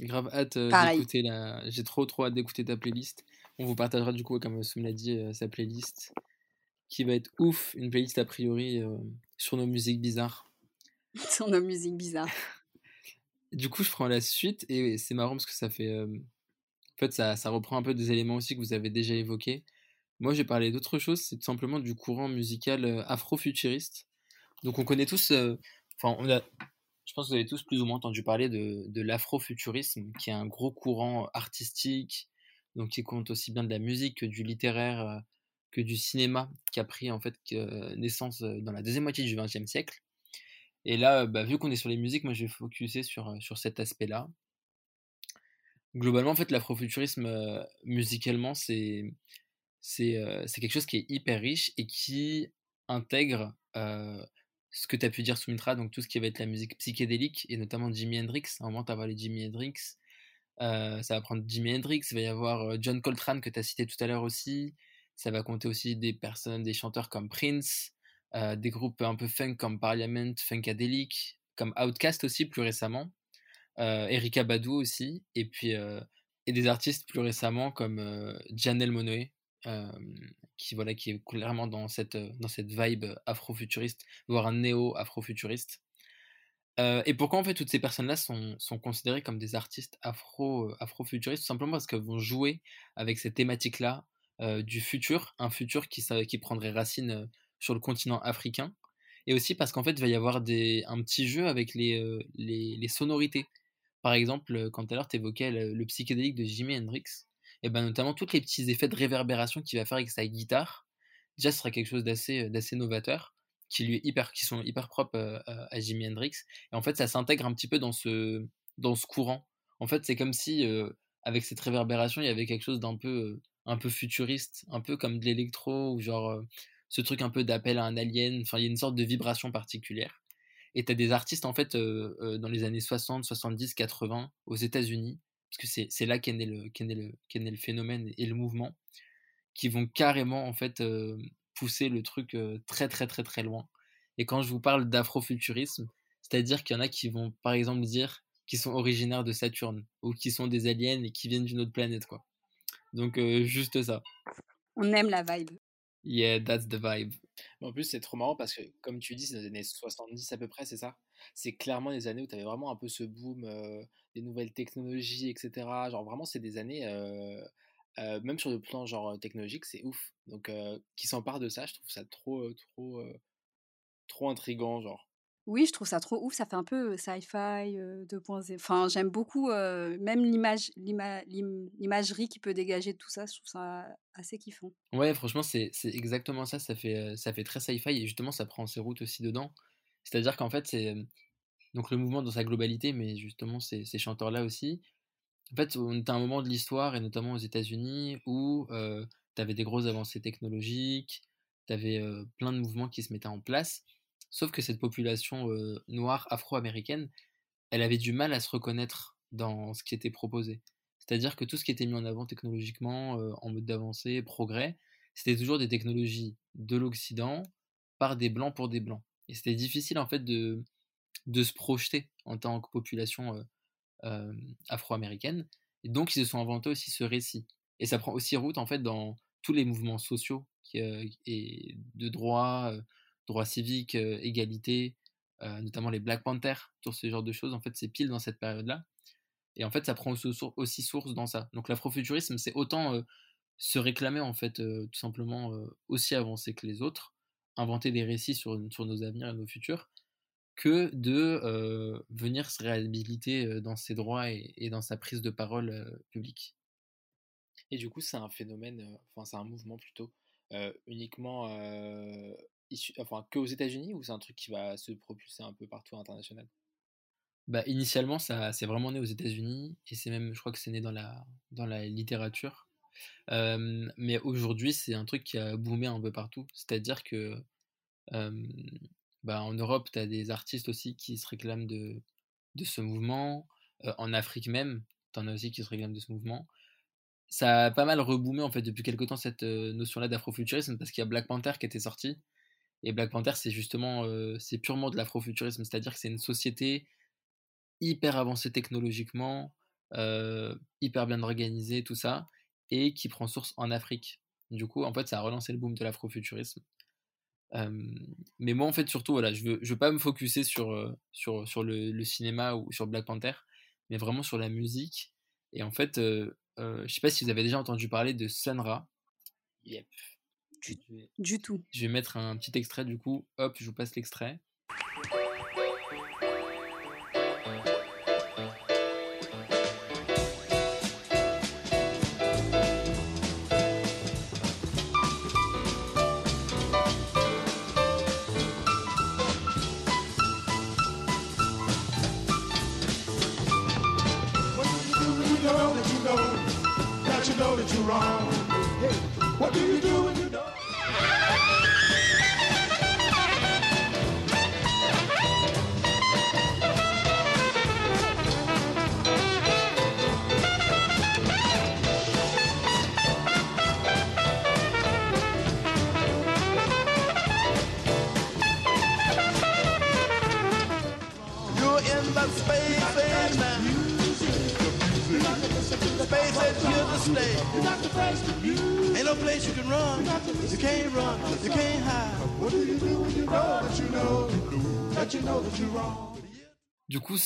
Grave hâte euh, d'écouter la. J'ai trop trop hâte d'écouter ta playlist. On vous partagera du coup, comme Soum l'a dit, euh, sa playlist qui va être ouf. Une playlist a priori euh, sur nos musiques bizarres. Sur nos musiques bizarres. Du coup, je prends la suite et c'est marrant parce que ça fait. En fait, ça, ça reprend un peu des éléments aussi que vous avez déjà évoqués. Moi, j'ai parlé d'autre chose, c'est tout simplement du courant musical afro-futuriste. Donc, on connaît tous. Enfin. Je pense que vous avez tous plus ou moins entendu parler de, de l'afrofuturisme, qui est un gros courant artistique, donc qui compte aussi bien de la musique que du littéraire, que du cinéma, qui a pris en fait naissance dans la deuxième moitié du XXe siècle. Et là, bah, vu qu'on est sur les musiques, moi je vais focuser sur, sur cet aspect-là. Globalement, en fait, l'afrofuturisme, musicalement, c'est euh, quelque chose qui est hyper riche et qui intègre ce que tu as pu dire Sumitra, donc tout ce qui va être la musique psychédélique, et notamment Jimi Hendrix. À un moment, tu vas les Jimi Hendrix. ça va prendre Jimi Hendrix, il va y avoir John Coltrane que tu as cité tout à l'heure aussi. Ça va compter aussi des personnes, des chanteurs comme Prince, euh, des groupes un peu funk comme Parliament, Funkadelic, comme Outkast aussi plus récemment, euh, Erika Badu aussi, et puis euh, et des artistes plus récemment comme Janelle Monáe, euh, qui, voilà, qui est clairement dans cette, dans cette vibe afrofuturiste, voire un néo-afrofuturiste. Euh, et pourquoi en fait toutes ces personnes-là sont, sont, considérées comme des artistes afro, afrofuturistes? Tout simplement parce qu'elles vont jouer avec cette thématique-là du futur, un futur qui, qui prendrait racine sur le continent africain, et aussi parce qu'en fait il va y avoir des, un petit jeu avec les, les, les sonorités. Par exemple, quand tout à l'heure tu évoquais le, psychédélique de Jimi Hendrix, et ben notamment tous les petits effets de réverbération qu'il va faire avec sa guitare, déjà ce sera quelque chose d'assez d'assez novateur, qui lui hyper, qui sont hyper propres à Jimi Hendrix. Et en fait, ça s'intègre un petit peu dans ce dans ce courant. En fait, c'est comme si avec cette réverbération, il y avait quelque chose d'un peu un peu futuriste, un peu comme de l'électro ou genre ce truc un peu d'appel à un alien. Enfin, il y a une sorte de vibration particulière. Et tu as des artistes, en fait, dans les années 60, 70, 80, aux États-Unis, parce que c'est là qu'est né, le, né, né le phénomène et le mouvement, qui vont carrément, en fait, pousser le truc très, très, très, très loin. Et quand je vous parle d'afrofuturisme, c'est-à-dire qu'il y en a qui vont, par exemple, dire qu'ils sont originaires de Saturne, ou qui sont des aliens et qui viennent d'une autre planète, quoi. Donc, juste ça. On aime la vibe. Yeah, that's the vibe. En plus, c'est trop marrant parce que, comme tu dis, c'est les années 70 à peu près, c'est ça C'est clairement des années où tu avais vraiment un peu ce boom des nouvelles technologies, etc. Genre, vraiment, c'est des années, même sur le plan genre technologique, c'est ouf. Donc, qui s'empare de ça, je trouve ça trop, trop, trop intrigant, genre. Oui, je trouve ça trop ouf. Ça fait un peu sci-fi 2.0. Enfin, j'aime beaucoup même l'image, l'imagerie qui peut dégager de tout ça. Je trouve ça assez kiffant. Ouais, franchement, c'est exactement ça. Ça fait, très sci-fi et justement, ça prend ses routes aussi dedans. C'est-à-dire qu'en fait, c'est donc le mouvement dans sa globalité, mais justement, ces, chanteurs-là aussi. En fait, on était à un moment de l'histoire, et notamment aux États-Unis, où tu avais des grosses avancées technologiques, tu avais plein de mouvements qui se mettaient en place. Sauf que cette population noire afro-américaine, elle avait du mal à se reconnaître dans ce qui était proposé. C'est-à-dire que tout ce qui était mis en avant technologiquement, en mode d'avancée, progrès, c'était toujours des technologies de l'Occident par des blancs pour des blancs. Et c'était difficile en fait de, de se projeter en tant que population afro-américaine. Et donc ils se sont inventés aussi ce récit. Et ça prend aussi route en fait dans tous les mouvements sociaux et de droits droits civiques, égalité, notamment les Black Panthers, tout ce genre de choses. En fait, c'est pile dans cette période-là. Et en fait, ça prend aussi source dans ça. Donc l'afrofuturisme, c'est autant se réclamer, en fait, tout simplement aussi avancé que les autres, inventer des récits sur, sur nos avenirs et nos futurs, que de venir se réhabiliter dans ses droits et, dans sa prise de parole publique. Et du coup, c'est un phénomène, enfin, c'est un mouvement plutôt uniquement enfin, que aux États-Unis ou c'est un truc qui va se propulser un peu partout à l'international? Bah, Initialement, ça c'est vraiment né aux États-Unis et c'est même, je crois que c'est né dans la, dans la littérature. mais aujourd'hui, c'est un truc qui a boomé un peu partout. C'est-à-dire que bah, en Europe, tu as des artistes aussi qui se réclament de, de ce mouvement. en Afrique même, tu en as aussi qui se réclament de ce mouvement ça a pas mal reboomé en fait depuis quelque temps cette notion-là d'afrofuturisme parce qu'il y a Black Panther qui était sorti et Black Panther, c'est justement, c'est purement de l'afrofuturisme, c'est-à-dire que c'est une société hyper avancée technologiquement, hyper bien organisée, tout ça, et qui prend source en Afrique. Du coup, en fait, ça a relancé le boom de l'afrofuturisme. mais moi, en fait, surtout, voilà, je veux, veux pas me focuser sur, sur, sur le, cinéma ou sur Black Panther, mais vraiment sur la musique. Et en fait, je sais pas si vous avez déjà entendu parler de Sunra. Yep. Du, tout. Je vais mettre un petit extrait du coup. Hop, je vous passe l'extrait.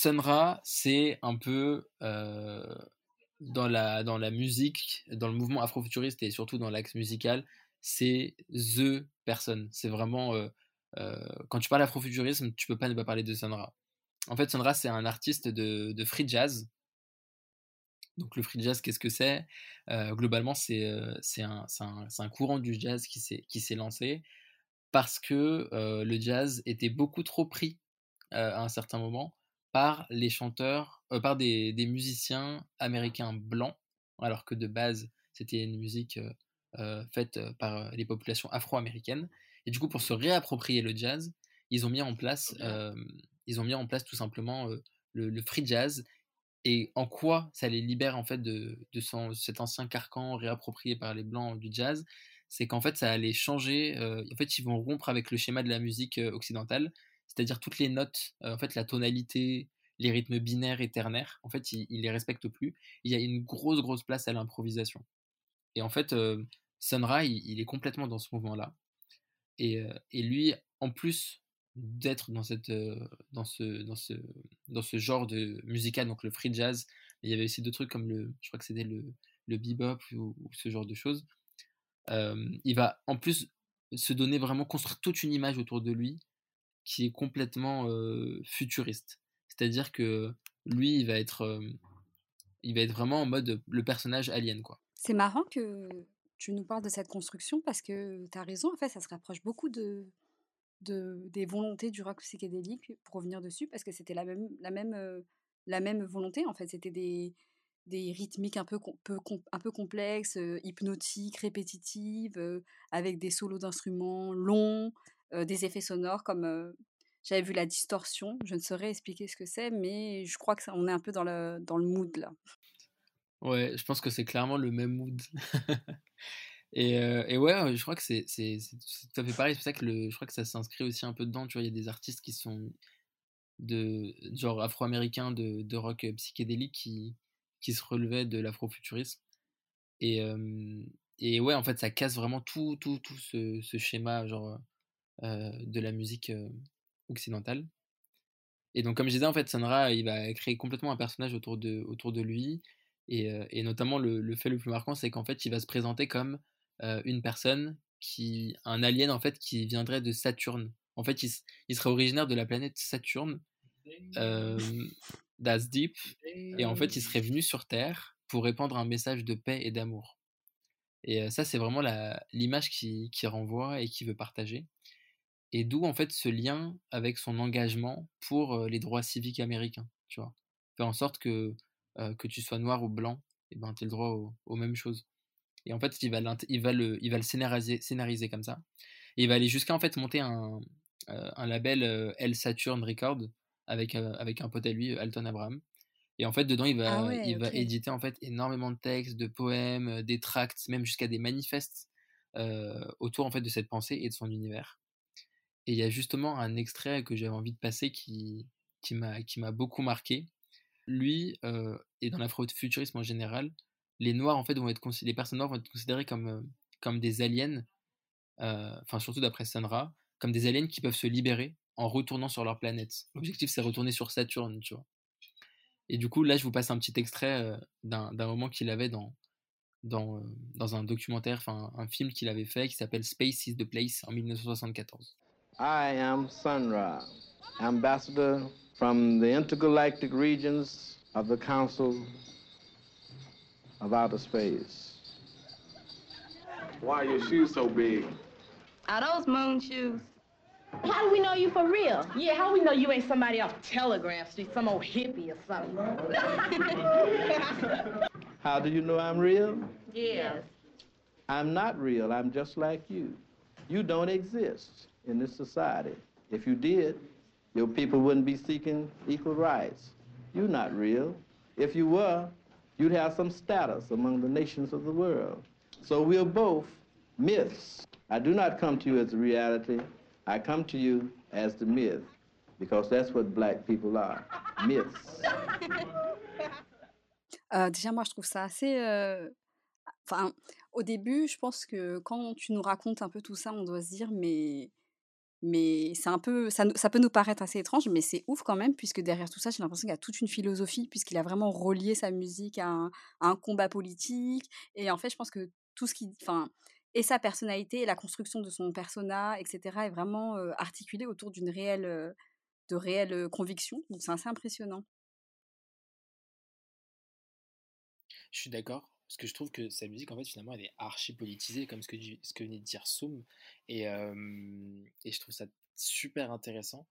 Du coup, Sun Ra, c'est un peu euh, dans, la, dans la musique, dans le mouvement afrofuturiste et surtout dans l'axe musical, c'est THE personne. C'est vraiment. euh, euh, quand tu parles afrofuturisme, tu peux pas ne pas parler de Sun Ra. En fait, Sun Ra, c'est un artiste de, de free jazz. Donc, le free jazz, qu'est-ce que c'est? Globalement, c'est un, un, un courant du jazz qui s'est lancé parce que le jazz était beaucoup trop pris à un certain moment par les chanteurs, euh, par des, des musiciens américains blancs, alors que de base, c'était une musique euh, euh, faite par les populations afro-américaines. Et du coup, pour se réapproprier le jazz, ils ont mis en place, euh, ils ont mis en place tout simplement le, le free jazz. Et en quoi ça les libère en fait de, de son- cet ancien carcan réapproprié par les blancs du jazz? C'est qu'en fait ça allait changer. en fait, ils vont rompre avec le schéma de la musique occidentale, c'est-à-dire toutes les notes, en fait la tonalité, les rythmes binaires et ternaires. En fait, ils, ils les respectent plus. Il y a une grosse grosse place à l'improvisation. Et en fait, euh, Sun Ra, il, il est complètement dans ce mouvement-là. Et, et lui, en plus d'être dans, cette, dans, ce, dans, ce, dans ce genre de musical, donc le free jazz, il y avait aussi d'autres trucs comme le, je crois que c'était le, le bebop ou, ce genre de choses. Il va en plus se donner vraiment, construire toute une image autour de lui qui est complètement futuriste. C'est-à-dire que lui, il va être, il va être vraiment en mode le personnage alien, quoi. C'est marrant que tu nous parles de cette construction parce que tu as raison, en fait, ça se rapproche beaucoup de, de, des volontés du rock psychédélique pour revenir dessus parce que c'était la même, la, même, la même volonté, en fait. C'était des, des rythmiques un peu, peu un peu complexes, hypnotiques, répétitives, avec des solos d'instruments longs, des effets sonores comme. euh, j'avais vu la distorsion, je ne saurais expliquer ce que c'est, mais je crois que ça, on est un peu dans le, dans le mood là. Ouais, je pense que c'est clairement le même mood. et, euh, et ouais, je crois que c'est tout à fait pareil. C'est pour ça que le, je crois que ça s'inscrit aussi un peu dedans. Tu vois, il y a des artistes qui sont de genre afro-américains de, de rock psychédélique qui, qui se relevaient de l'afrofuturisme. Et, euh, et ouais, en fait, ça casse vraiment tout, tout, tout ce, ce schéma genre euh, de la musique euh, occidentale. Et donc, comme je disais, en fait, Sonra, il va créer complètement un personnage autour de, autour de lui. Et, euh, et notamment, le, le fait le plus marquant, c'est qu'en fait, il va se présenter comme euh, une personne qui, un alien, en fait, qui viendrait de Saturne. En fait, il, serait originaire de la planète Saturne, euh, Das Deep. Et en fait, il serait venu sur Terre pour répandre un message de paix et d'amour. Et euh, ça, c'est vraiment l'image qui, qui renvoie et qui veut partager. Et d'où, en fait, ce lien avec son engagement pour les droits civiques américains, tu vois? Faire en sorte que, euh, que tu sois noir ou blanc, et ben, tu as le droit aux, aux mêmes choses. Et en fait, il va, il va, le, il va le scénariser, scénariser comme ça. Et il va aller jusqu'à, en fait, monter un, euh, un label euh, El Saturn Record avec, avec un pote à lui, Alton Abraham. Et en fait, dedans, il va, Ah ouais, il va éditer en fait énormément de textes, de poèmes, des tracts, même jusqu'à des manifestes autour en fait de cette pensée et de son univers. Et il y a justement un extrait que j'avais envie de passer qui, qui m'a beaucoup marqué. Lui euh, et dans l'afrofuturisme en général, les noirs en fait vont être les personnes noires vont être considérées comme euh, comme des aliens, euh, enfin surtout d'après Sonra, comme des aliens qui peuvent se libérer en retournant sur leur planète. L'objectif c'est retourner sur Saturne, tu vois. Et du coup là je vous passe un petit extrait d'un moment qu'il avait dans dans, dans un documentaire, enfin un film qu'il avait fait qui s'appelle Space is the Place en 1974. I am Sun Ra, ambassador from the intergalactic regions of the Council of Outer Space. Why are your shoes so big? Are those moon shoes? How do we know you for real? Yeah, how we know you ain't somebody off Telegraph Street, some old hippie or something? How do you know I'm real? yes. I'm not real. I'm just like you. You don't exist in this society. If you did, your people wouldn't be seeking equal rights. You're not real. If you were, you'd have some status among the nations of the world. So we're both myths. I do not come to you as a reality. I come to you as the myth, because that's what black people are myths. Heu, déjà, moi, je trouve ça assez, heu enfin, au début, je pense que quand tu nous racontes un peu tout ça, on doit se dire: «Mais mais c'est un peu ça ça peut nous paraître assez étrange, mais c'est ouf quand même puisque derrière tout ça, j'ai l'impression qu'il y a toute une philosophie puisqu'il a vraiment relié sa musique à un combat politique. Et en fait, je pense que tout ce qui enfin et sa personnalité et la construction de son persona et cetera est vraiment, heu, articulée autour d'une réelle, de réelles, convictions, donc c'est assez impressionnant. Je suis d'accord, parce que je trouve que sa musique, en fait, finalement, elle est archi politisée, comme ce que, ce que venait de dire Soum, et, et je trouve ça super intéressant,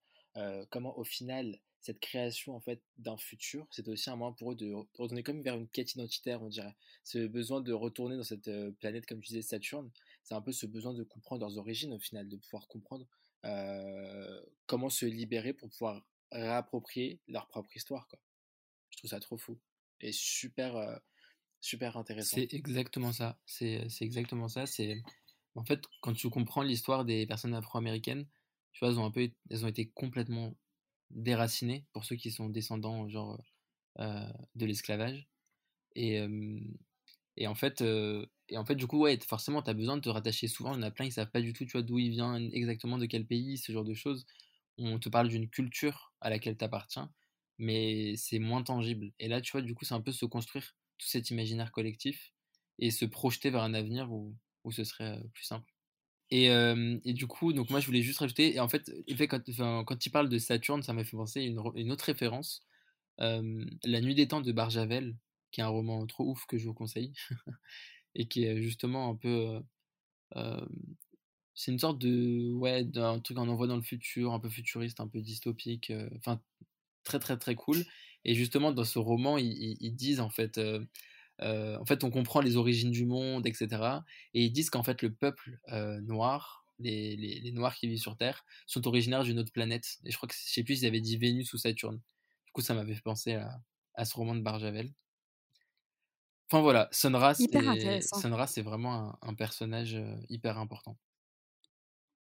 comment au final, cette création, en fait, d'un futur, c'est aussi un moyen pour eux de, retourner comme vers une quête identitaire, on dirait. Ce besoin de retourner dans cette planète, comme tu disais, Saturne, c'est un peu ce besoin de comprendre leurs origines, au final, de pouvoir comprendre comment se libérer pour pouvoir réapproprier leur propre histoire, quoi. Je trouve ça trop fou et super, super intéressant. C'est exactement ça. C'est exactement ça. C'est en fait quand tu comprends l'histoire des personnes afro-américaines, tu vois, elles ont un peu, ont été complètement déracinées pour ceux qui sont descendants genre euh, de l'esclavage. Et, et en fait, euh, et en fait, du coup, ouais, forcément, tu as besoin de te rattacher souvent. Il y en a plein qui savent pas du tout, tu vois, d'où il vient exactement, de quel pays, ce genre de choses. On te parle d'une culture à laquelle tu appartiens, mais c'est moins tangible. Et là, tu vois, du coup, c'est un peu se construire tout cet imaginaire collectif et se projeter vers un avenir où, où ce serait euh, plus simple. Et, euh, et, du coup, donc moi, je voulais juste rajouter, et en fait, quand, enfin, quand tu parles de Saturne, ça m'a fait penser à une, une autre référence, euh, La Nuit des Temps de Barjavel, qui est un roman trop ouf que je vous conseille, et qui est justement un peu... Euh, c'est une sorte de... Ouais, d'un truc qu'on envoie dans le futur, un peu futuriste, un peu dystopique, enfin, très très très cool. Et justement, dans ce roman, ils, ils disent en fait... Euh, en fait, on comprend les origines du monde, etc. Et ils disent qu'en fait, le peuple euh, noir, les, les, les, Noirs qui vivent sur Terre, sont originaires d'une autre planète. Et je crois que, je sais plus, ils avaient dit Vénus ou Saturne. Du coup, ça m'avait fait penser à, à, ce roman de Barjavel. Enfin voilà, Sonra, c'est vraiment un, un personnage euh, hyper important.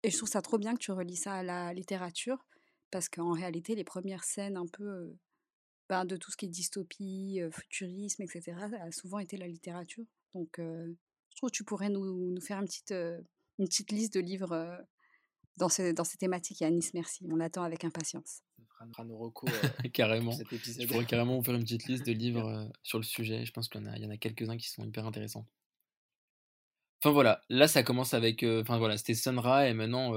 Et je trouve ça trop bien que tu relis ça à la littérature, parce qu'en réalité, les premières scènes un peu ben, de tout ce qui est dystopie, euh, futurisme, etc., ça a souvent été la littérature. Donc, euh, je trouve que tu pourrais nous, nous faire une petite, euh, une petite liste de livres euh, dans, ce, dans ces thématiques. Yanis, merci. On l'attend avec impatience. Ça fera nos recos carrément. Je pourrais carrément vous faire une petite liste de livres sur le sujet. Je pense qu'il y en a, il y en a quelques-uns qui sont hyper intéressants. Enfin voilà, là ça commence avec. Enfin voilà, c'était Sunra et maintenant,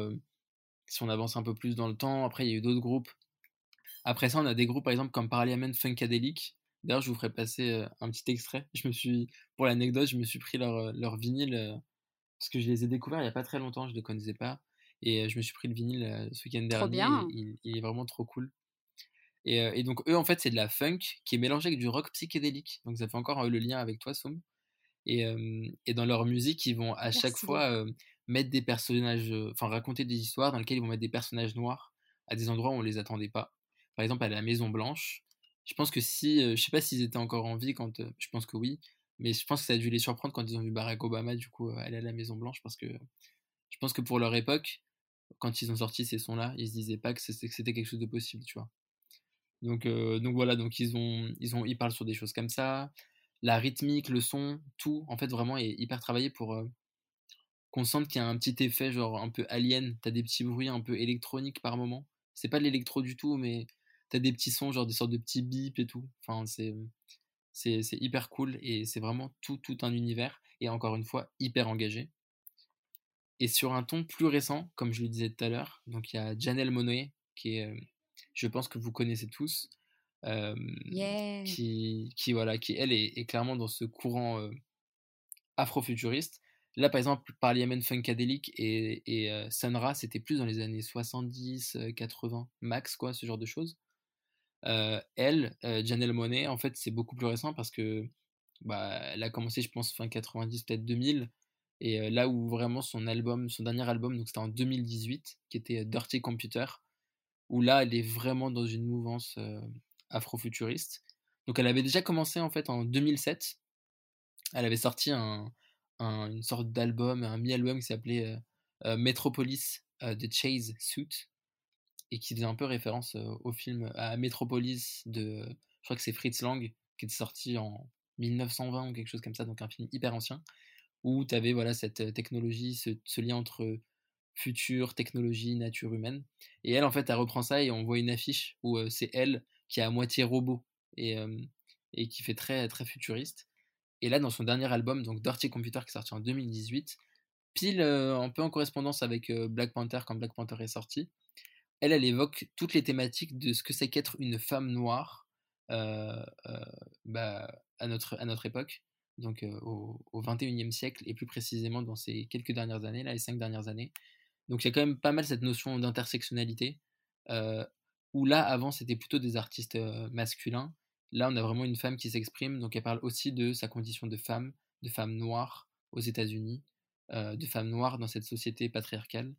si on avance un peu plus dans le temps, après il y a eu d'autres groupes après ça, on a des groupes, par exemple, comme Parliament Funkadelic. D'ailleurs, je vous ferai passer un petit extrait. Je me suis, pour l'anecdote, je me suis pris leur, leur vinyle parce que je les ai découverts il n'y a pas très longtemps, je ne les connaissais pas. Et je me suis pris le vinyle ce week-end dernier. bien. Il, il, est vraiment trop cool. Et, et donc, eux, en fait, c'est de la funk qui est mélangée avec du rock psychédélique. Donc, ça fait encore le lien avec toi, Soum. Et, et dans leur musique, ils vont à Merci. chaque fois mettre des personnages, enfin, raconter des histoires dans lesquelles ils vont mettre des personnages noirs à des endroits où on les attendait pas par exemple à la Maison Blanche. Je pense que si, euh, je sais pas s'ils étaient encore en vie quand, euh, je pense que oui, mais je pense que ça a dû les surprendre quand ils ont vu Barack Obama du coup aller à la Maison Blanche parce que je pense que pour leur époque, quand ils ont sorti ces sons-là, ils se disaient pas que c'était quelque chose de possible, tu vois. Donc, euh, donc voilà, donc ils ont, ils ont, ils parlent sur des choses comme ça, la rythmique, le son, tout, en fait vraiment est hyper travaillé pour euh, qu'on sente qu'il y a un petit effet genre un peu alien. T'as des petits bruits un peu électroniques par moment. C'est pas de l'électro du tout, mais t'as des petits sons, genre des sortes de petits bips et tout. Enfin, c'est, c'est, c'est hyper cool et c'est vraiment tout, tout un univers et encore une fois, hyper engagé. Et sur un ton plus récent, comme je le disais tout à l'heure, donc il y a Janelle Monoe, qui est, je pense que vous connaissez tous, euh, Yeah. qui, qui, voilà, qui elle est, est clairement dans ce courant euh, afrofuturiste. Là, par exemple, Parliament Funkadelic et, et euh, Sunra, c'était plus dans les années 70, euh, 80, max, quoi, ce genre de choses. Elle, Janelle Monet, en fait, c'est beaucoup plus récent parce que bah, elle a commencé, je pense, fin 90, peut-être 2000. Et là où vraiment son album, son dernier album, donc c'était en 2018, qui était Dirty Computer, où là, elle est vraiment dans une mouvance euh, afrofuturiste. Donc elle avait déjà commencé en fait en 2007. Elle avait sorti un, un, une sorte d'album, un mi-album qui s'appelait Metropolis The Chase Suit et qui faisait un peu référence au film à Metropolis de, je crois que c'est Fritz Lang qui est sorti en, 1920 ou quelque chose comme ça, donc un film hyper ancien, où tu avais voilà, cette technologie, ce, lien entre futur, technologie, nature humaine. Et elle, en fait, elle reprend ça et on voit une affiche où c'est elle qui est à moitié robot et, et qui fait très, très futuriste. Et là, dans son dernier album, donc Dirty Computer, qui est sorti en 2018, pile un peu en correspondance avec Black Panther quand Black Panther est sorti, elle, elle évoque toutes les thématiques de ce que c'est qu'être une femme noire bah, à, notre, à notre époque, donc au, au 21e siècle, et plus précisément dans ces quelques dernières années, là, les cinq dernières années. Donc il y a quand même pas mal cette notion d'intersectionnalité, où là, avant, c'était plutôt des artistes masculins. Là, on a vraiment une femme qui s'exprime, donc elle parle aussi de sa condition de femme, de femme noire aux États-Unis, de femme noire dans cette société patriarcale,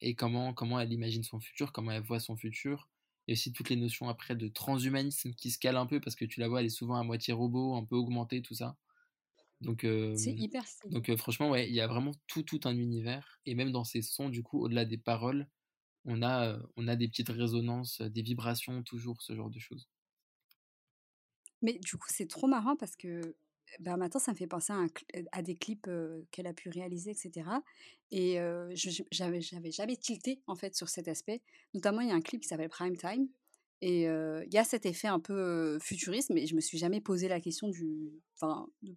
et comment, comment elle imagine son futur, comment elle voit son futur, et aussi toutes les notions après de transhumanisme qui se calent un peu, parce que tu la vois, elle est souvent à moitié robot, un peu augmentée, tout ça. Donc, c'est hyper donc franchement, ouais, il y a vraiment tout, tout un univers, et même dans ces sons, du coup, au-delà des paroles, on a, on a des petites résonances, des vibrations, toujours ce genre de choses. Mais du coup, c'est trop marrant parce que bah, maintenant, ça me fait penser à, à des clips qu'elle a pu réaliser, etc. Et j'avais jamais tilté en fait sur cet aspect. Notamment, il y a un clip qui s'appelle Prime Time. Et il y a cet effet un peu futuriste, mais je me suis jamais posé la question du,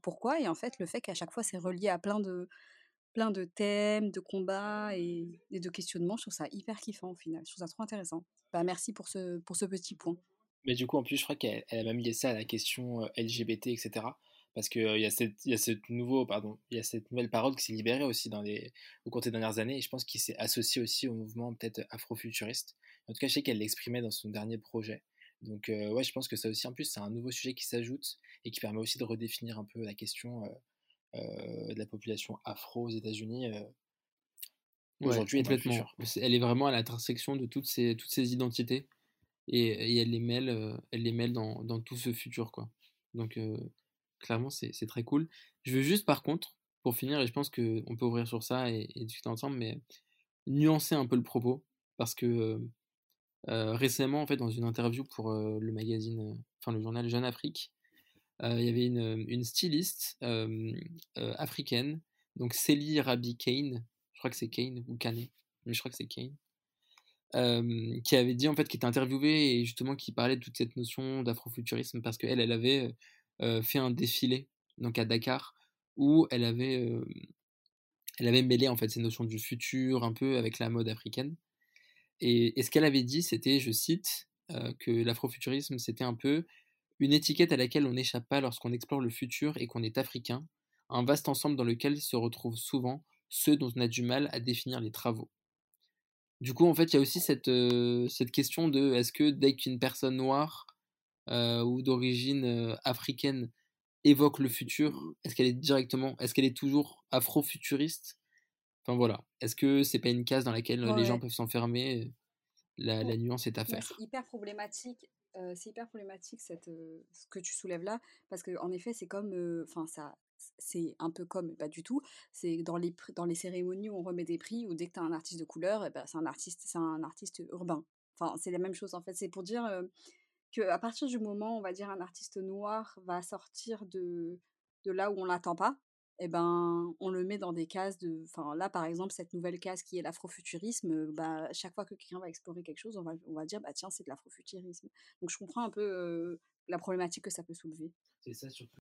pourquoi. Et en fait, le fait qu'à chaque fois, c'est relié à plein de, plein de thèmes, de combats et, de questionnements, je trouve ça hyper kiffant au final. Je trouve ça trop intéressant. Bah, merci pour ce, pour ce petit point. Mais du coup, en plus, je crois qu'elle a même lié ça à la question LGBT, etc. Parce qu'il y, a cette, y a cette nouveau, pardon, il y a cette nouvelle parole qui s'est libérée aussi dans les, au cours des dernières années, et je pense qu'il s'est associé aussi au mouvement peut-être afrofuturiste. En tout cas, je sais qu'elle l'exprimait dans son dernier projet. Donc, ouais, je pense que ça aussi, en plus, c'est un nouveau sujet qui s'ajoute et qui permet aussi de redéfinir un peu la question de la population afro aux États-Unis aujourd'hui et futur. Elle est vraiment à l'intersection de toutes ces, toutes ces identités et, elle les mêle, elle les mêle dans, dans, tout ce futur, quoi. Donc, clairement, c'est très cool. Je veux juste, par contre, pour finir, et je pense qu'on peut ouvrir sur ça et, discuter ensemble, mais nuancer un peu le propos, parce que récemment, en fait, dans une interview pour le magazine, enfin le journal Jeune Afrique, il y avait une, styliste africaine, donc Célie Rabi Kane, je crois que c'est Kane ou Kane, mais je crois que c'est Kane, qui avait dit en fait, qui était interviewée et justement qui parlait de toute cette notion d'afrofuturisme parce qu'elle, elle avait fait un défilé donc à Dakar où elle avait, elle avait mêlé en fait ces notions du futur un peu avec la mode africaine. Et, ce qu'elle avait dit, c'était, je cite, que l'afrofuturisme c'était un peu une étiquette à laquelle on n'échappe pas lorsqu'on explore le futur et qu'on est africain, un vaste ensemble dans lequel se retrouvent souvent ceux dont on a du mal à définir les travaux. Du coup, en fait, il y a aussi cette, cette question de est-ce que dès qu'une personne noire ou d'origine africaine évoque le futur, est-ce qu'elle est directement, est-ce qu'elle est toujours afro-futuriste? Enfin voilà, est-ce que c'est pas une case dans laquelle les gens peuvent s'enfermer? La, la, nuance est à faire. c'est hyper problématique. c'est hyper problématique cette, ce que tu soulèves là, parce que en effet, c'est comme, enfin ça, c'est un peu comme, pas du tout. C'est dans les dans les cérémonies où on remet des prix, où dès que tu as un artiste de couleur, eh ben, c'est un artiste, c'est un artiste urbain. Enfin, c'est la même chose en fait. C'est pour dire qu'à partir du moment, on va dire, un artiste noir va sortir de, là où on l'attend pas, eh ben, on le met dans des cases de. Enfin, là, par exemple, cette nouvelle case qui est l'afrofuturisme, bah, chaque fois que quelqu'un va explorer quelque chose, on va, dire, bah tiens, c'est de l'afrofuturisme. Donc, je comprends un peu la problématique que ça peut soulever. C'est ça, surtout.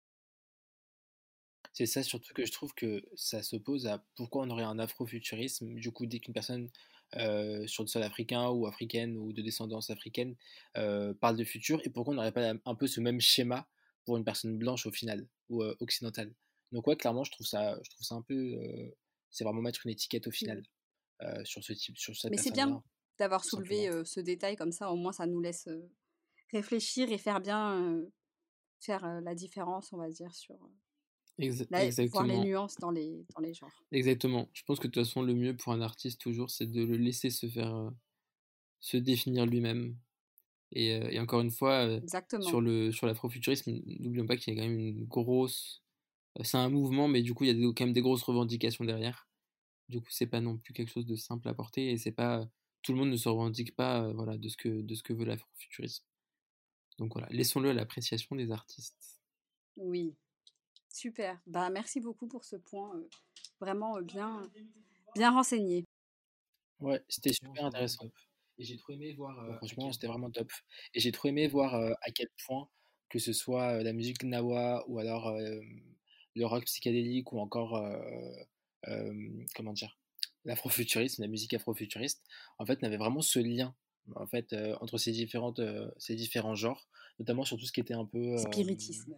C'est ça, surtout que je trouve que ça s'oppose à pourquoi on aurait un afrofuturisme. Du coup, dès qu'une personne euh, sur le sol africain ou africaine ou de descendance africaine euh, parle de futur et pourquoi on n'aurait pas un peu ce même schéma pour une personne blanche au final ou euh, occidentale. Donc ouais, clairement, je trouve ça, je trouve ça un peu, c'est vraiment mettre une étiquette au final sur ce type, sur cette Mais c'est bien d'avoir soulevé ce détail comme ça, au moins ça nous laisse réfléchir et faire bien faire la différence, on va dire, sur exactement. voir les nuances dans les, dans les genres. Exactement. Je pense que de toute façon, le mieux pour un artiste, toujours, c'est de le laisser se faire, euh, se définir lui-même. Et, euh, et, encore une fois, euh, sur, le, sur l'afrofuturisme, n'oublions pas qu'il y a quand même une grosse. C'est un mouvement, mais du coup, il y a quand même des grosses revendications derrière. Du coup, c'est pas non plus quelque chose de simple à porter et c'est pas. Tout le monde ne se revendique pas voilà, de, ce que, de ce que veut l'afrofuturisme. Donc voilà, laissons-le à l'appréciation des artistes. Oui, super. Bah, merci beaucoup pour ce point, euh, vraiment euh, bien, bien renseigné. Ouais, c'était super intéressant. Et j'ai trop aimé voir. euh, à Franchement, quel c'était vraiment top. Et j'ai trop aimé voir euh, à quel point, que ce soit euh, la musique gnawa ou alors euh, le rock psychédélique ou encore, euh, euh, comment dire, l'afrofuturisme, la musique afrofuturiste, en fait, n'avait vraiment ce lien en fait, euh, entre ces, différentes, euh, ces différents genres, notamment sur tout ce qui était un peu. euh, Spiritisme.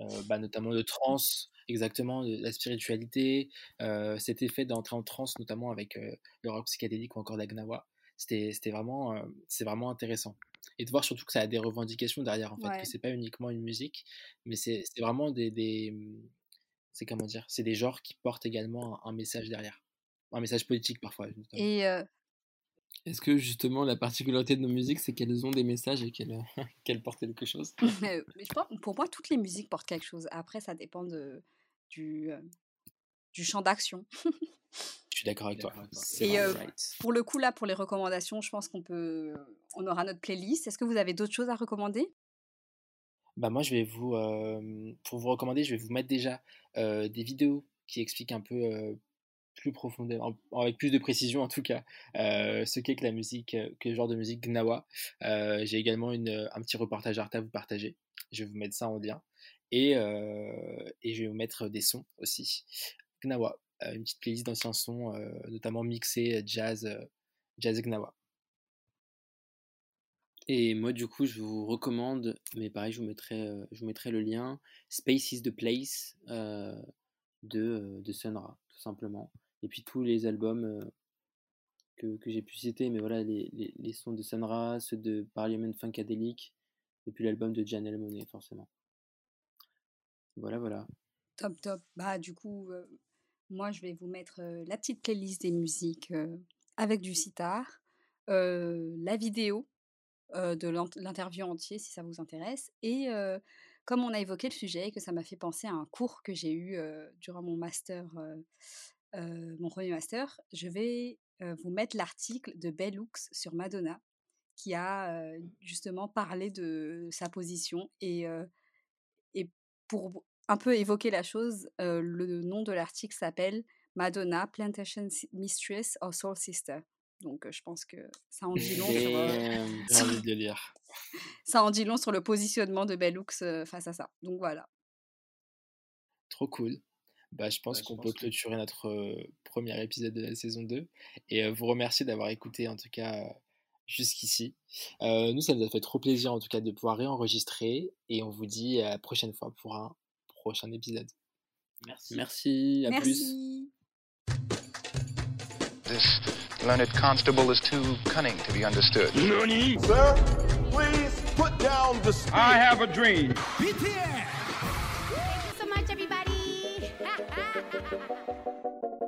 Euh, bah, notamment le trance, exactement, de la spiritualité, euh, cet effet d'entrer en trance, notamment avec euh, le rock psychédélique ou encore la gnawa. C'était vraiment, c'est vraiment intéressant. Et de voir surtout que ça a des revendications derrière, en fait, Ouais. que c'est pas uniquement une musique, mais c'est vraiment des, des hum, c'est comment dire, c'est des genres qui portent également un, un message derrière, un message politique parfois. notamment. Et euh, Est-ce que justement la particularité de nos musiques, c'est qu'elles ont des messages et qu'elles qu'elles portent quelque chose? Mais je pense- pour moi, toutes les musiques portent quelque chose. Après, ça dépend de, du, euh, du champ d'action. Je suis d'accord avec toi. Et euh, right. pour le coup, là, pour les recommandations, je pense qu'on peut, on aura notre playlist. Est-ce que vous avez d'autres choses à recommander? Bah moi, je vais vous, euh, pour vous recommander, je vais vous mettre déjà euh, des vidéos qui expliquent un peu euh, plus profondément, en- avec plus de précision en tout cas, euh, ce qu'est que la musique, euh, que le genre de musique gnawa. Euh, J'ai également une, un petit reportage Arte à vous partager. Je vais vous mettre ça en lien. Et, et je vais vous mettre des sons aussi. Gnawa, une petite playlist d'anciens sons, notamment mixés jazz, jazz gnawa. Et moi, du coup, je vous recommande, mais pareil, je vous mettrai, je vous mettrai le lien, Space is the Place de, de Sunra, tout simplement. Et puis tous les albums que, que j'ai pu citer, mais voilà, les, les, sons de Sunra, ceux de Parliament Funkadelic, et puis l'album de Janelle Monet, forcément. Voilà, voilà. Top, top. Bah, du coup, moi, je vais vous mettre la petite playlist des musiques avec du sitar, la vidéo de l'int- l'interview entier, si ça vous intéresse. Et comme on a évoqué le sujet, et que ça m'a fait penser à un cours que j'ai eu durant mon master, euh, mon premier master, je vais euh, vous mettre l'article de Bellux sur Madonna, qui a euh, justement parlé de sa position et et pour un peu évoquer la chose, le nom de l'article s'appelle Madonna, Plantation Mistress or Soul Sister. Donc je pense que ça en dit long sur, ça en dit long sur le positionnement de Bellux face à ça. Donc voilà. Trop cool. Bah, je pense qu'on peut clôturer notre euh, premier épisode de la saison 2 et euh, vous remercier d'avoir écouté en tout cas euh, jusqu'ici. Euh, nous, ça nous a fait trop plaisir en tout cas de pouvoir réenregistrer et on vous dit à la prochaine fois pour un prochain épisode. Merci. Merci, à plus. Merci. This learned constable is too cunning to be understood. Sir, please put down the. I have a dream. BTS. Thank you.